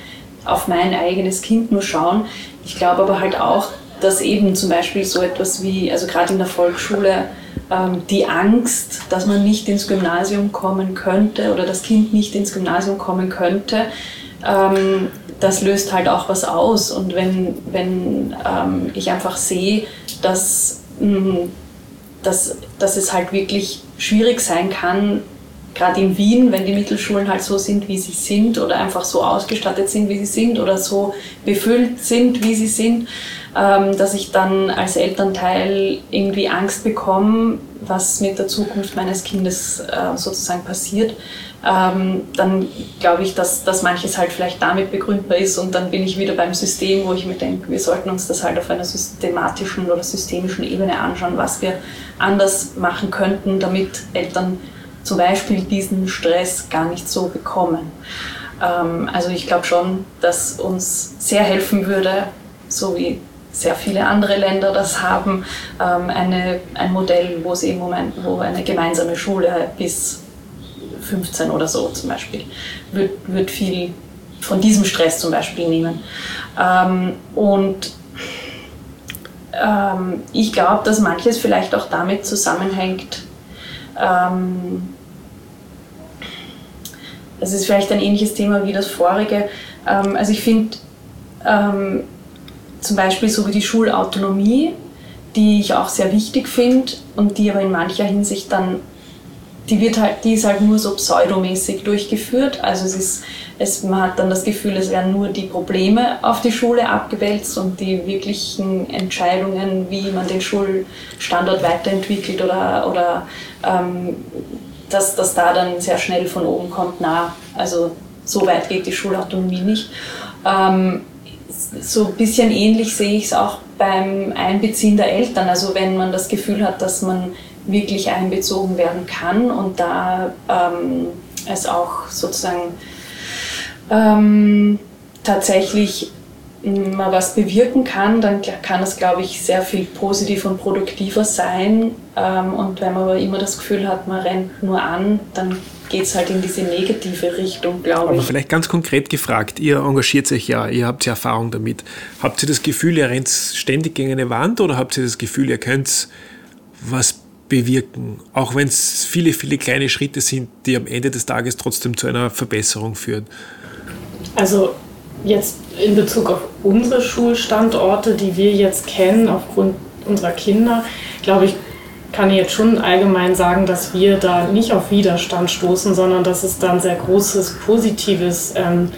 auf mein eigenes Kind nur schauen. Ich glaube aber halt auch, dass eben zum Beispiel so etwas wie, also gerade in der Volksschule, ähm, die Angst, dass man nicht ins Gymnasium kommen könnte oder das Kind nicht ins Gymnasium kommen könnte, ähm, das löst halt auch was aus. Und wenn, wenn ähm, ich einfach sehe, dass, mh, mm, dass, dass es halt wirklich schwierig sein kann, gerade in Wien, wenn die Mittelschulen halt so sind, wie sie sind oder einfach so ausgestattet sind, wie sie sind oder so befüllt sind, wie sie sind, ähm, dass ich dann als Elternteil irgendwie Angst bekomme, was mit der Zukunft meines Kindes äh, sozusagen passiert, ähm, dann glaube ich, dass, dass manches halt vielleicht damit begründbar ist und dann bin ich wieder beim System, wo ich mir denke, wir sollten uns das halt auf einer systematischen oder systemischen Ebene anschauen, was wir anders machen könnten, damit Eltern zum Beispiel diesen Stress gar nicht so bekommen. Ähm, also ich glaube schon, dass uns sehr helfen würde, so wie sehr viele andere Länder das haben, ähm, eine, ein Modell, wo es im Moment, wo eine gemeinsame Schule bis 15 oder so zum Beispiel, wird, wird viel von diesem Stress zum Beispiel nehmen. Ähm, und ähm, ich glaube, dass manches vielleicht auch damit zusammenhängt, ähm, es ist vielleicht ein ähnliches Thema wie das vorige. Ähm, also ich finde ähm, zum Beispiel so wie die Schulautonomie, die ich auch sehr wichtig finde und die aber in mancher Hinsicht dann, die wird halt, die ist halt nur so pseudomäßig durchgeführt. Also es ist, es, man hat dann das Gefühl, es werden nur die Probleme auf die Schule abgewälzt und die wirklichen Entscheidungen, wie man den Schulstandort weiterentwickelt oder, oder ähm, dass das da dann sehr schnell von oben kommt, na, also so weit geht die Schulautonomie nicht. Ähm, so ein bisschen ähnlich sehe ich es auch beim Einbeziehen der Eltern. Also wenn man das Gefühl hat, dass man wirklich einbezogen werden kann und da ähm, es auch sozusagen ähm, tatsächlich mal was bewirken kann, dann kann es, glaube ich, sehr viel positiv und produktiver sein. Ähm, und wenn man aber immer das Gefühl hat, man rennt nur an, dann geht es halt in diese negative Richtung, glaube ich. Aber vielleicht ganz konkret gefragt, ihr engagiert euch ja, ihr habt ja Erfahrung damit. Habt ihr das Gefühl, ihr rennt ständig gegen eine Wand oder habt ihr das Gefühl, ihr könnt was bewirken, auch wenn es viele, viele kleine Schritte sind, die am Ende des Tages trotzdem zu einer Verbesserung führen? Also jetzt in Bezug auf unsere Schulstandorte, die wir jetzt kennen, aufgrund unserer Kinder, glaube ich, kann ich jetzt schon allgemein sagen, dass wir da nicht auf Widerstand stoßen, sondern dass es da ein sehr großes positives, ähm,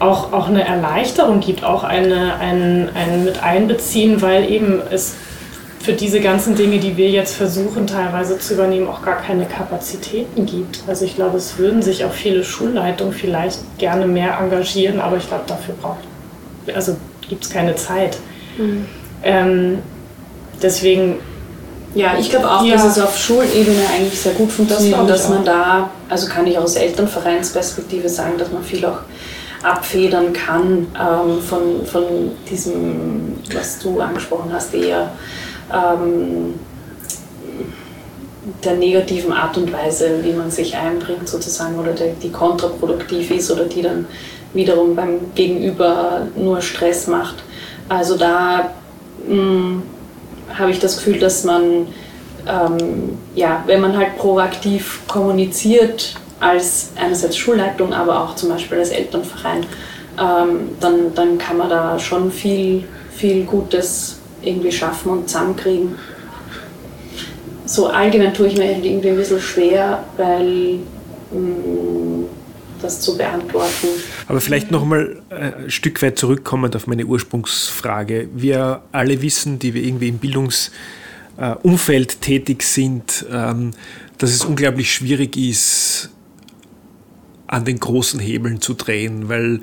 auch, auch eine Erleichterung gibt, auch eine, ein, ein mit einbeziehen, weil eben es für diese ganzen Dinge, die wir jetzt versuchen teilweise zu übernehmen, auch gar keine Kapazitäten gibt. Also ich glaube, es würden sich auch viele Schulleitungen vielleicht gerne mehr engagieren, aber ich glaube, dafür braucht, also gibt es keine Zeit. Mhm. Ähm, deswegen ja, ich glaube auch, ja. dass es auf Schulebene eigentlich sehr gut funktioniert das und dass man da, also kann ich aus Elternvereinsperspektive sagen, dass man viel auch abfedern kann ähm, von, von diesem, was du angesprochen hast, eher ähm, der negativen Art und Weise, wie man sich einbringt sozusagen oder der, die kontraproduktiv ist oder die dann wiederum beim Gegenüber nur Stress macht. Also da mm, habe ich das Gefühl, dass man, ähm, ja, wenn man halt proaktiv kommuniziert, als einerseits Schulleitung, aber auch zum Beispiel als Elternverein, ähm, dann, dann kann man da schon viel, viel Gutes irgendwie schaffen und zusammenkriegen. So allgemein tue ich mir irgendwie ein bisschen schwer, weil mm, das zu beantworten. Aber vielleicht noch mal äh, ein Stück weit zurückkommend auf meine Ursprungsfrage. Wir alle wissen, die wir irgendwie im Bildungsumfeld äh, tätig sind, ähm, dass es unglaublich schwierig ist, an den großen Hebeln zu drehen, weil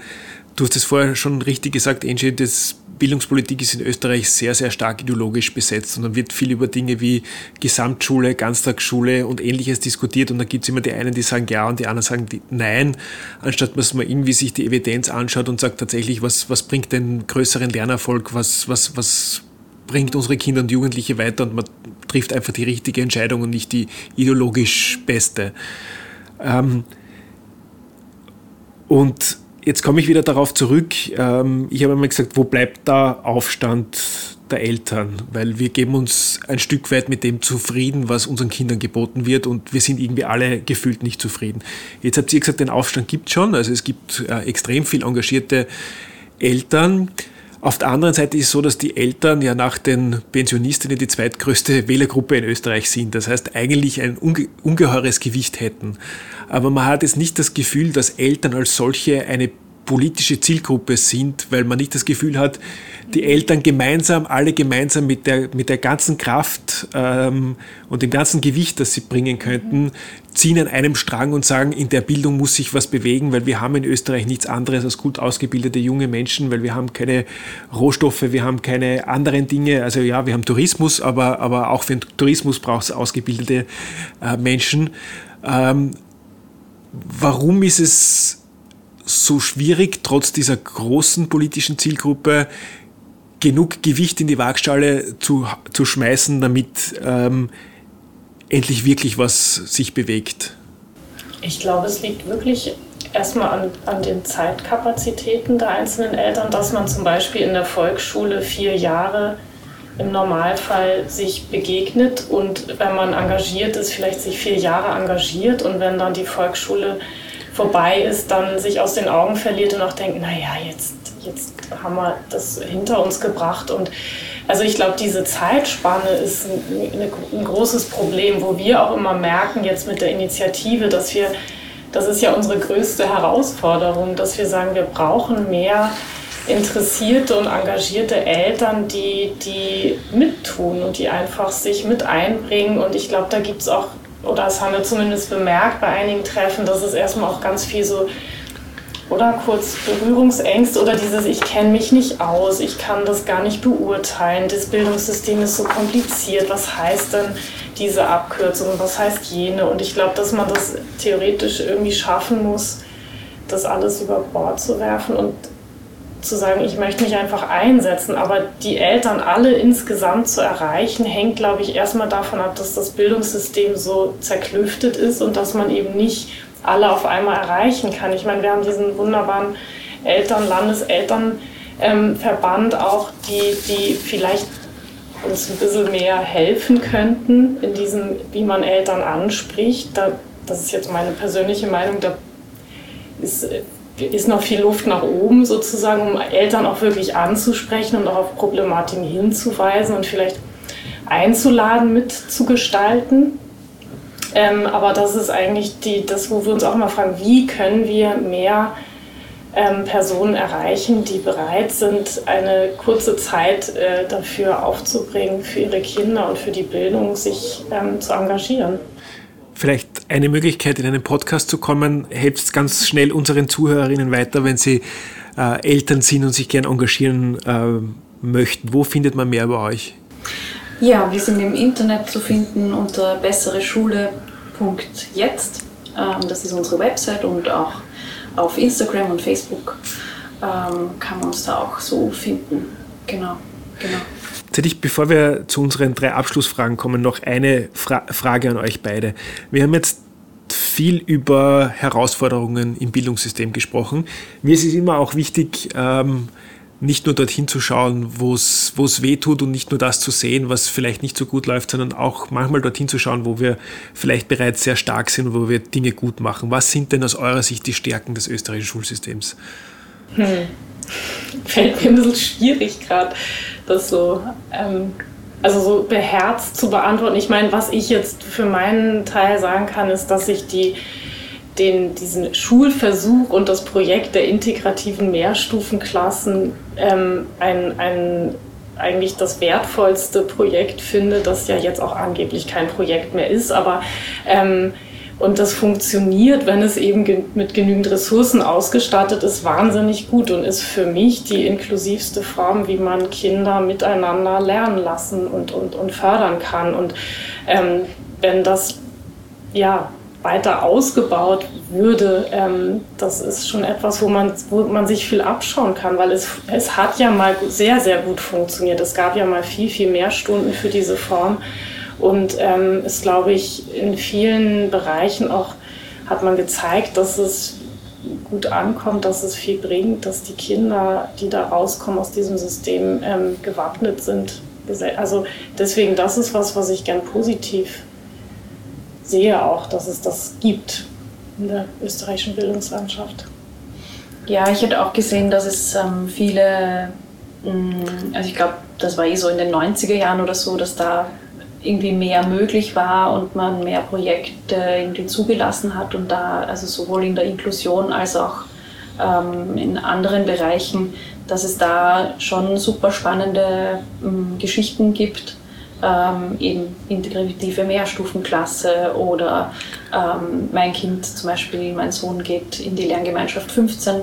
du hast es vorher schon richtig gesagt, Angie, das Bildungspolitik ist in Österreich sehr, sehr stark ideologisch besetzt und dann wird viel über Dinge wie Gesamtschule, Ganztagsschule und ähnliches diskutiert und dann gibt es immer die einen, die sagen ja und die anderen sagen nein, anstatt dass man irgendwie sich die Evidenz anschaut und sagt tatsächlich, was, was bringt den größeren Lernerfolg, was, was, was bringt unsere Kinder und Jugendliche weiter und man trifft einfach die richtige Entscheidung und nicht die ideologisch beste. Ähm, und jetzt komme ich wieder darauf zurück. Ähm, ich habe immer gesagt, wo bleibt der Aufstand der Eltern? Weil wir geben uns ein Stück weit mit dem zufrieden, was unseren Kindern geboten wird und wir sind irgendwie alle gefühlt nicht zufrieden. Jetzt habt ihr gesagt, den Aufstand gibt es schon. Also es gibt äh, extrem viel engagierte Eltern. Auf der anderen Seite ist es so, dass die Eltern ja nach den Pensionistinnen die zweitgrößte Wählergruppe in Österreich sind. Das heißt, eigentlich ein unge ungeheures Gewicht hätten. Aber man hat jetzt nicht das Gefühl, dass Eltern als solche eine politische Zielgruppe sind, weil man nicht das Gefühl hat, die Eltern gemeinsam, alle gemeinsam mit der, mit der ganzen Kraft ähm, und dem ganzen Gewicht, das sie bringen könnten, ziehen an einem Strang und sagen, in der Bildung muss sich was bewegen, weil wir haben in Österreich nichts anderes als gut ausgebildete junge Menschen, weil wir haben keine Rohstoffe, wir haben keine anderen Dinge. Also ja, wir haben Tourismus, aber, aber auch für den Tourismus braucht es ausgebildete äh, Menschen. Ähm, warum ist es so schwierig, trotz dieser großen politischen Zielgruppe genug Gewicht in die Waagschale zu, zu schmeißen, damit ähm, endlich wirklich was sich bewegt? Ich glaube, es liegt wirklich erstmal an, an den Zeitkapazitäten der einzelnen Eltern, dass man zum Beispiel in der Volksschule vier Jahre im Normalfall sich begegnet und wenn man engagiert ist, vielleicht sich vier Jahre engagiert und wenn dann die Volksschule vorbei ist, dann sich aus den Augen verliert und auch denkt, naja, jetzt, jetzt haben wir das hinter uns gebracht und also ich glaube, diese Zeitspanne ist ein, ein, großes Problem, wo wir auch immer merken jetzt mit der Initiative, dass wir, das ist ja unsere größte Herausforderung, dass wir sagen, wir brauchen mehr interessierte und engagierte Eltern, die, die mittun und die einfach sich mit einbringen. Und ich glaube, da gibt es auch, oder das haben wir zumindest bemerkt bei einigen Treffen, dass es erstmal auch ganz viel so oder kurz Berührungsängste oder dieses Ich kenne mich nicht aus, ich kann das gar nicht beurteilen, das Bildungssystem ist so kompliziert, was heißt denn diese Abkürzung, was heißt jene? Und ich glaube, dass man das theoretisch irgendwie schaffen muss, das alles über Bord zu werfen und zu sagen, ich möchte mich einfach einsetzen. Aber die Eltern alle insgesamt zu erreichen, hängt, glaube ich, erstmal davon ab, dass das Bildungssystem so zerklüftet ist und dass man eben nicht alle auf einmal erreichen kann. Ich meine, wir haben diesen wunderbaren Eltern, Landeselternverband ähm, auch, die, die vielleicht uns ein bisschen mehr helfen könnten in diesem, wie man Eltern anspricht. Da, das ist jetzt meine persönliche Meinung, da ist, ist noch viel Luft nach oben sozusagen, um Eltern auch wirklich anzusprechen und auch auf Problematiken hinzuweisen und vielleicht einzuladen, mitzugestalten. Ähm, aber das ist eigentlich die, das, wo wir uns auch immer fragen, wie können wir mehr ähm, Personen erreichen, die bereit sind, eine kurze Zeit äh, dafür aufzubringen, für ihre Kinder und für die Bildung sich ähm, zu engagieren. Vielleicht eine Möglichkeit, in einen Podcast zu kommen, hilft ganz schnell unseren Zuhörerinnen weiter, wenn sie äh, Eltern sind und sich gern engagieren äh, möchten. Wo findet man mehr über euch? Ja, wir sind im Internet zu finden unter bessereschule.jetzt. Ähm, das ist unsere Website und auch auf Instagram und Facebook ähm, kann man uns da auch so finden. Genau, genau. Jetzt hätte ich, bevor wir zu unseren drei Abschlussfragen kommen, noch eine Fra Frage an euch beide. Wir haben jetzt viel über Herausforderungen im Bildungssystem gesprochen. Mir ist es immer auch wichtig, ähm, nicht nur dorthin zu schauen, wo es weh tut und nicht nur das zu sehen, was vielleicht nicht so gut läuft, sondern auch manchmal dorthin zu schauen, wo wir vielleicht bereits sehr stark sind und wo wir Dinge gut machen. Was sind denn aus eurer Sicht die Stärken des österreichischen Schulsystems? Hm. <laughs> Fällt mir ein bisschen schwierig gerade, das so, ähm, also so beherzt zu beantworten. Ich meine, was ich jetzt für meinen Teil sagen kann, ist, dass ich die den, diesen Schulversuch und das Projekt der integrativen Mehrstufenklassen ähm, ein, ein, eigentlich das wertvollste Projekt finde, das ja jetzt auch angeblich kein Projekt mehr ist, aber ähm, und das funktioniert, wenn es eben ge mit genügend Ressourcen ausgestattet ist, wahnsinnig gut und ist für mich die inklusivste Form, wie man Kinder miteinander lernen lassen und, und, und fördern kann. Und ähm, wenn das ja, weiter ausgebaut würde, ähm, das ist schon etwas, wo man, wo man sich viel abschauen kann, weil es, es hat ja mal sehr, sehr gut funktioniert. Es gab ja mal viel, viel mehr Stunden für diese Form und ähm, es, glaube ich, in vielen Bereichen auch hat man gezeigt, dass es gut ankommt, dass es viel bringt, dass die Kinder, die da rauskommen aus diesem System, ähm, gewappnet sind. Also deswegen, das ist was, was ich gern positiv sehe auch, dass es das gibt in der österreichischen Bildungslandschaft. Ja, ich hätte auch gesehen, dass es ähm, viele, mh, mm, also ich glaube, das war eh so in den 90er Jahren oder so, dass da irgendwie mehr möglich war und man mehr Projekte irgendwie zugelassen hat und da, also sowohl in der Inklusion als auch ähm, in anderen Bereichen, dass es da schon super spannende ähm, Geschichten gibt ähm, eben integrative Mehrstufenklasse oder ähm, mein Kind zum Beispiel, mein Sohn geht in die Lerngemeinschaft 15.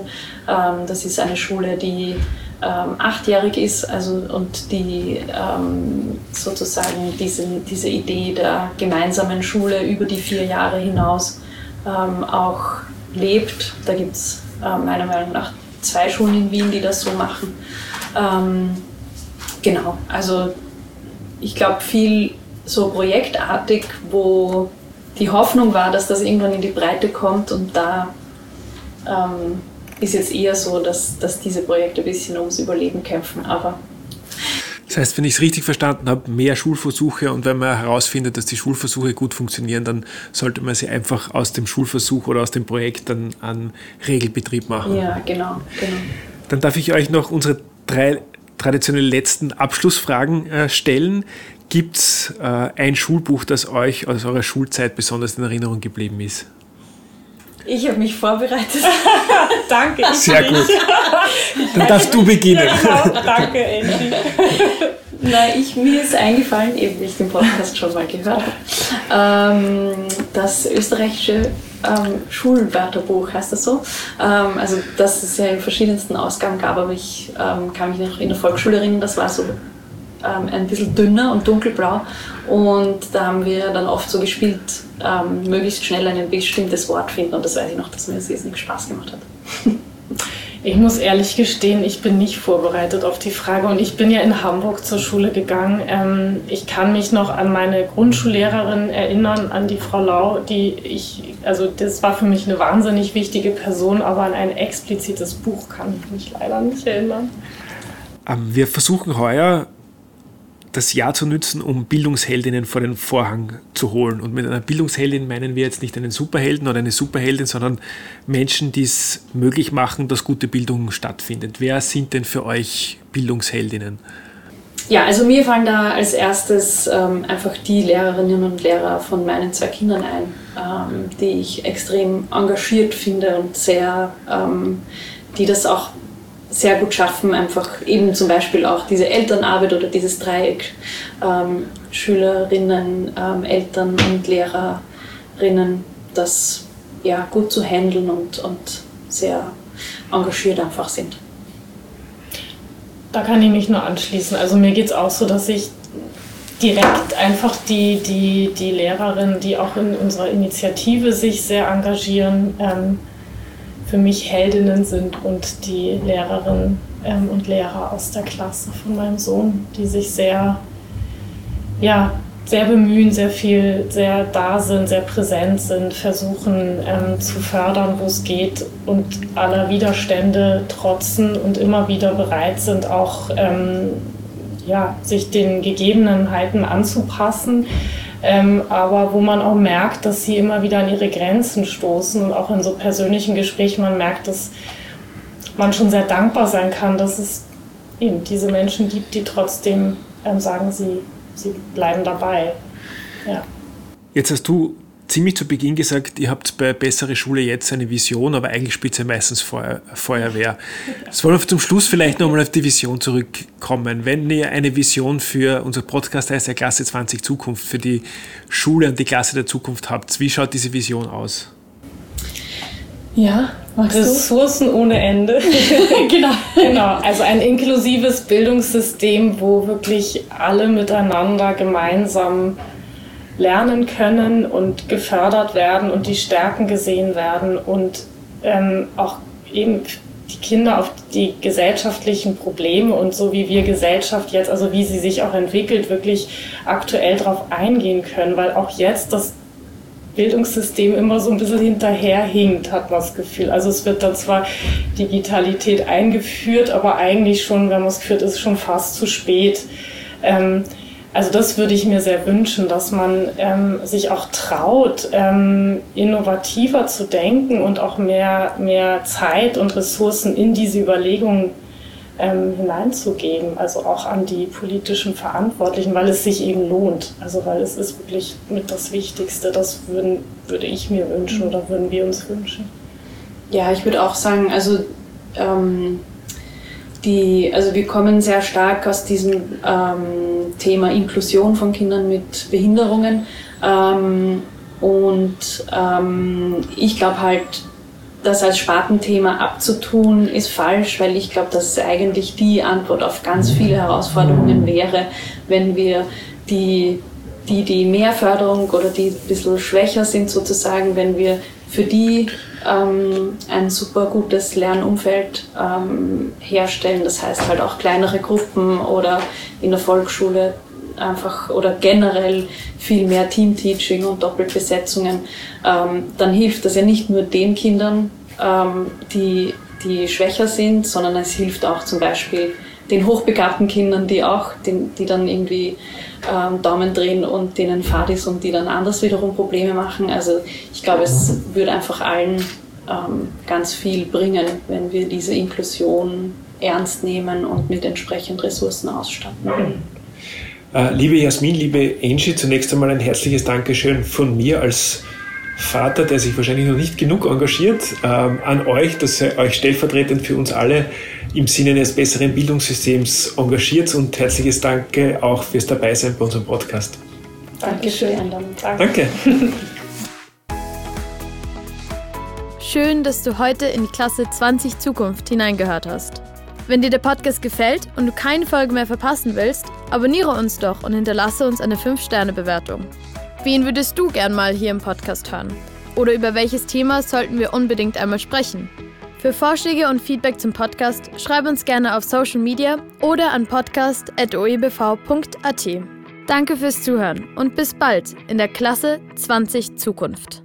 Ähm, das ist eine Schule, die ähm, achtjährig ist also, und die ähm, sozusagen diese, diese Idee der gemeinsamen Schule über die vier Jahre hinaus ähm, auch lebt. Da gibt es äh, meiner Meinung nach zwei Schulen in Wien, die das so machen. genau, also ich glaube, viel so projektartig, wo die Hoffnung war, dass das irgendwann in die Breite kommt und da ähm, ist jetzt eher so, dass, dass diese Projekte ein bisschen ums Überleben kämpfen, aber das heißt, wenn ich es richtig verstanden habe, mehr Schulversuche und wenn man herausfindet, dass die Schulversuche gut funktionieren, dann sollte man sie einfach aus dem Schulversuch oder aus dem Projekt dann an Regelbetrieb machen. Ja, genau, genau. Dann darf ich euch noch unsere drei traditionell letzten Abschlussfragen äh, stellen. Gibt es äh, ein Schulbuch, das euch aus eurer Schulzeit besonders in Erinnerung geblieben ist? Ich habe mich vorbereitet. <laughs> danke. Sehr gut. <laughs> Dann darfst du beginnen. Ja, <laughs> genau. Danke, Angie. Nein, ich, mir ist eingefallen, eben wie ich den Podcast schon mal gehört habe, ähm, das österreichische ähm, Schulwörterbuch, heißt das so. Ähm, also, dass es ja in verschiedensten Ausgaben gab, aber ich ähm, kann mich noch in der Volksschule erinnern, das war so ähm, ein bisschen dünner und dunkelblau. Und da haben wir dann oft so gespielt, ähm, möglichst schnell ein bestimmtes Wort finden. Und das weiß ich noch, dass mir das riesig Spaß gemacht hat. <laughs> Ich muss ehrlich gestehen, ich bin nicht vorbereitet auf die Frage und ich bin ja in Hamburg zur Schule gegangen. Ähm, ich kann mich noch an meine Grundschullehrerin erinnern, an die Frau Lau, die ich, also das war für mich eine wahnsinnig wichtige Person, aber an ein explizites Buch kann ich mich leider nicht erinnern. Ähm, wir versuchen heuer das Jahr zu nützen, um Bildungsheldinnen vor den Vorhang zu holen. Und mit einer Bildungsheldin meinen wir jetzt nicht einen Superhelden oder eine Superheldin, sondern Menschen, die es möglich machen, dass gute Bildung stattfindet. Wer sind denn für euch Bildungsheldinnen? Ja, also mir fallen da als erstes ähm, einfach die Lehrerinnen und Lehrer von meinen zwei Kindern ein, ähm, die ich extrem engagiert finde und sehr, ähm, die das auch sehr gut schaffen, einfach eben zum Beispiel auch diese Elternarbeit oder dieses Dreieck ähm, Schülerinnen, ähm, Eltern und Lehrerinnen, das ja, gut zu handeln und, und sehr engagiert einfach sind. Da kann ich mich nur anschließen. Also mir geht es auch so, dass ich direkt einfach die, die, die Lehrerinnen, die auch in unserer Initiative sich sehr engagieren, ähm, für mich Heldinnen sind und die Lehrerinnen ähm, und Lehrer aus der Klasse von meinem Sohn, die sich sehr, ja, sehr bemühen, sehr viel, sehr da sind, sehr präsent sind, versuchen ähm, zu fördern, wo es geht und aller Widerstände trotzen und immer wieder bereit sind, auch ähm, ja, sich den Gegebenheiten anzupassen ähm, aber wo man auch merkt, dass sie immer wieder an ihre Grenzen stoßen und auch in so persönlichen Gesprächen man merkt, dass man schon sehr dankbar sein kann, dass es eben diese Menschen gibt, die trotzdem ähm, sagen, sie, sie bleiben dabei. Ja. Jetzt hast du ziemlich zu Beginn gesagt, ihr habt bei Bessere Schule jetzt eine Vision, aber eigentlich spielt ihr meistens Feuer, Feuerwehr. Jetzt wollen wir zum Schluss vielleicht nochmal auf die Vision zurückkommen. Wenn ihr eine Vision für unser Podcast heißt ja Klasse 20 Zukunft, für die Schule und die Klasse der Zukunft habt, wie schaut diese Vision aus? Ja, Ressourcen du? ohne Ende. <laughs> <laughs> genau. genau. Also ein inklusives Bildungssystem, wo wirklich alle miteinander gemeinsam lernen können und gefördert werden und die Stärken gesehen werden und ähm, auch eben die Kinder auf die gesellschaftlichen Probleme und so wie wir Gesellschaft jetzt, also wie sie sich auch entwickelt, wirklich aktuell darauf eingehen können, weil auch jetzt das Bildungssystem immer so ein bisschen hinterherhinkt, hat man das Gefühl. Also es wird dann zwar Digitalität eingeführt, aber eigentlich schon, wenn man es führt, ist schon fast zu spät. Ähm, also das würde ich mir sehr wünschen, dass man ähm, sich auch traut, ähm, innovativer zu denken und auch mehr, mehr Zeit und Ressourcen in diese Überlegungen ähm, hineinzugeben, also auch an die politischen Verantwortlichen, weil es sich eben lohnt. Also weil es ist wirklich mit das Wichtigste, das würden, würde ich mir wünschen oder würden wir uns wünschen. Ja, ich würde auch sagen, also ähm, die, also wir kommen sehr stark aus diesem ähm, Thema Inklusion von Kindern mit Behinderungen. Ähm, und ähm, ich glaube halt, das als Spartenthema abzutun, ist falsch, weil ich glaube, dass es eigentlich die Antwort auf ganz viele Herausforderungen wäre, wenn wir die, die, die mehr Förderung oder die ein bisschen schwächer sind sozusagen, wenn wir für die ähm, ein super gutes Lernumfeld ähm, herstellen. Das heißt halt auch kleinere Gruppen oder in der Volksschule einfach oder generell viel mehr Teamteaching und Doppelbesetzungen. Ähm, dann hilft das ja nicht nur den Kindern, ähm, die, die schwächer sind, sondern es hilft auch zum Beispiel den hochbegabten Kindern, die auch, die, die dann irgendwie ähm, Daumen drehen und denen fad ist und die dann anders wiederum Probleme machen. Also ich glaube, es würde einfach allen ähm, ganz viel bringen, wenn wir diese Inklusion ernst nehmen und mit entsprechenden Ressourcen ausstatten. Äh, liebe Jasmin, liebe Angie, zunächst einmal ein herzliches Dankeschön von mir als Vater, der sich wahrscheinlich noch nicht genug engagiert, ähm, an euch, dass ihr euch stellvertretend für uns alle im Sinne eines besseren Bildungssystems engagiert und herzliches Danke auch fürs Dabeisein bei unserem Podcast. Dankeschön. Danke. <laughs> Schön, dass du heute in die Klasse 20 Zukunft hineingehört hast. Wenn dir der Podcast gefällt und du keine Folge mehr verpassen willst, abonniere uns doch und hinterlasse uns eine 5-Sterne-Bewertung. Wen würdest du gern mal hier im Podcast hören? Oder über welches Thema sollten wir unbedingt einmal sprechen? Für Vorschläge und Feedback zum Podcast schreib uns gerne auf Social Media oder an podcast.oebv.at. Danke fürs Zuhören und bis bald in der Klasse 20 Zukunft.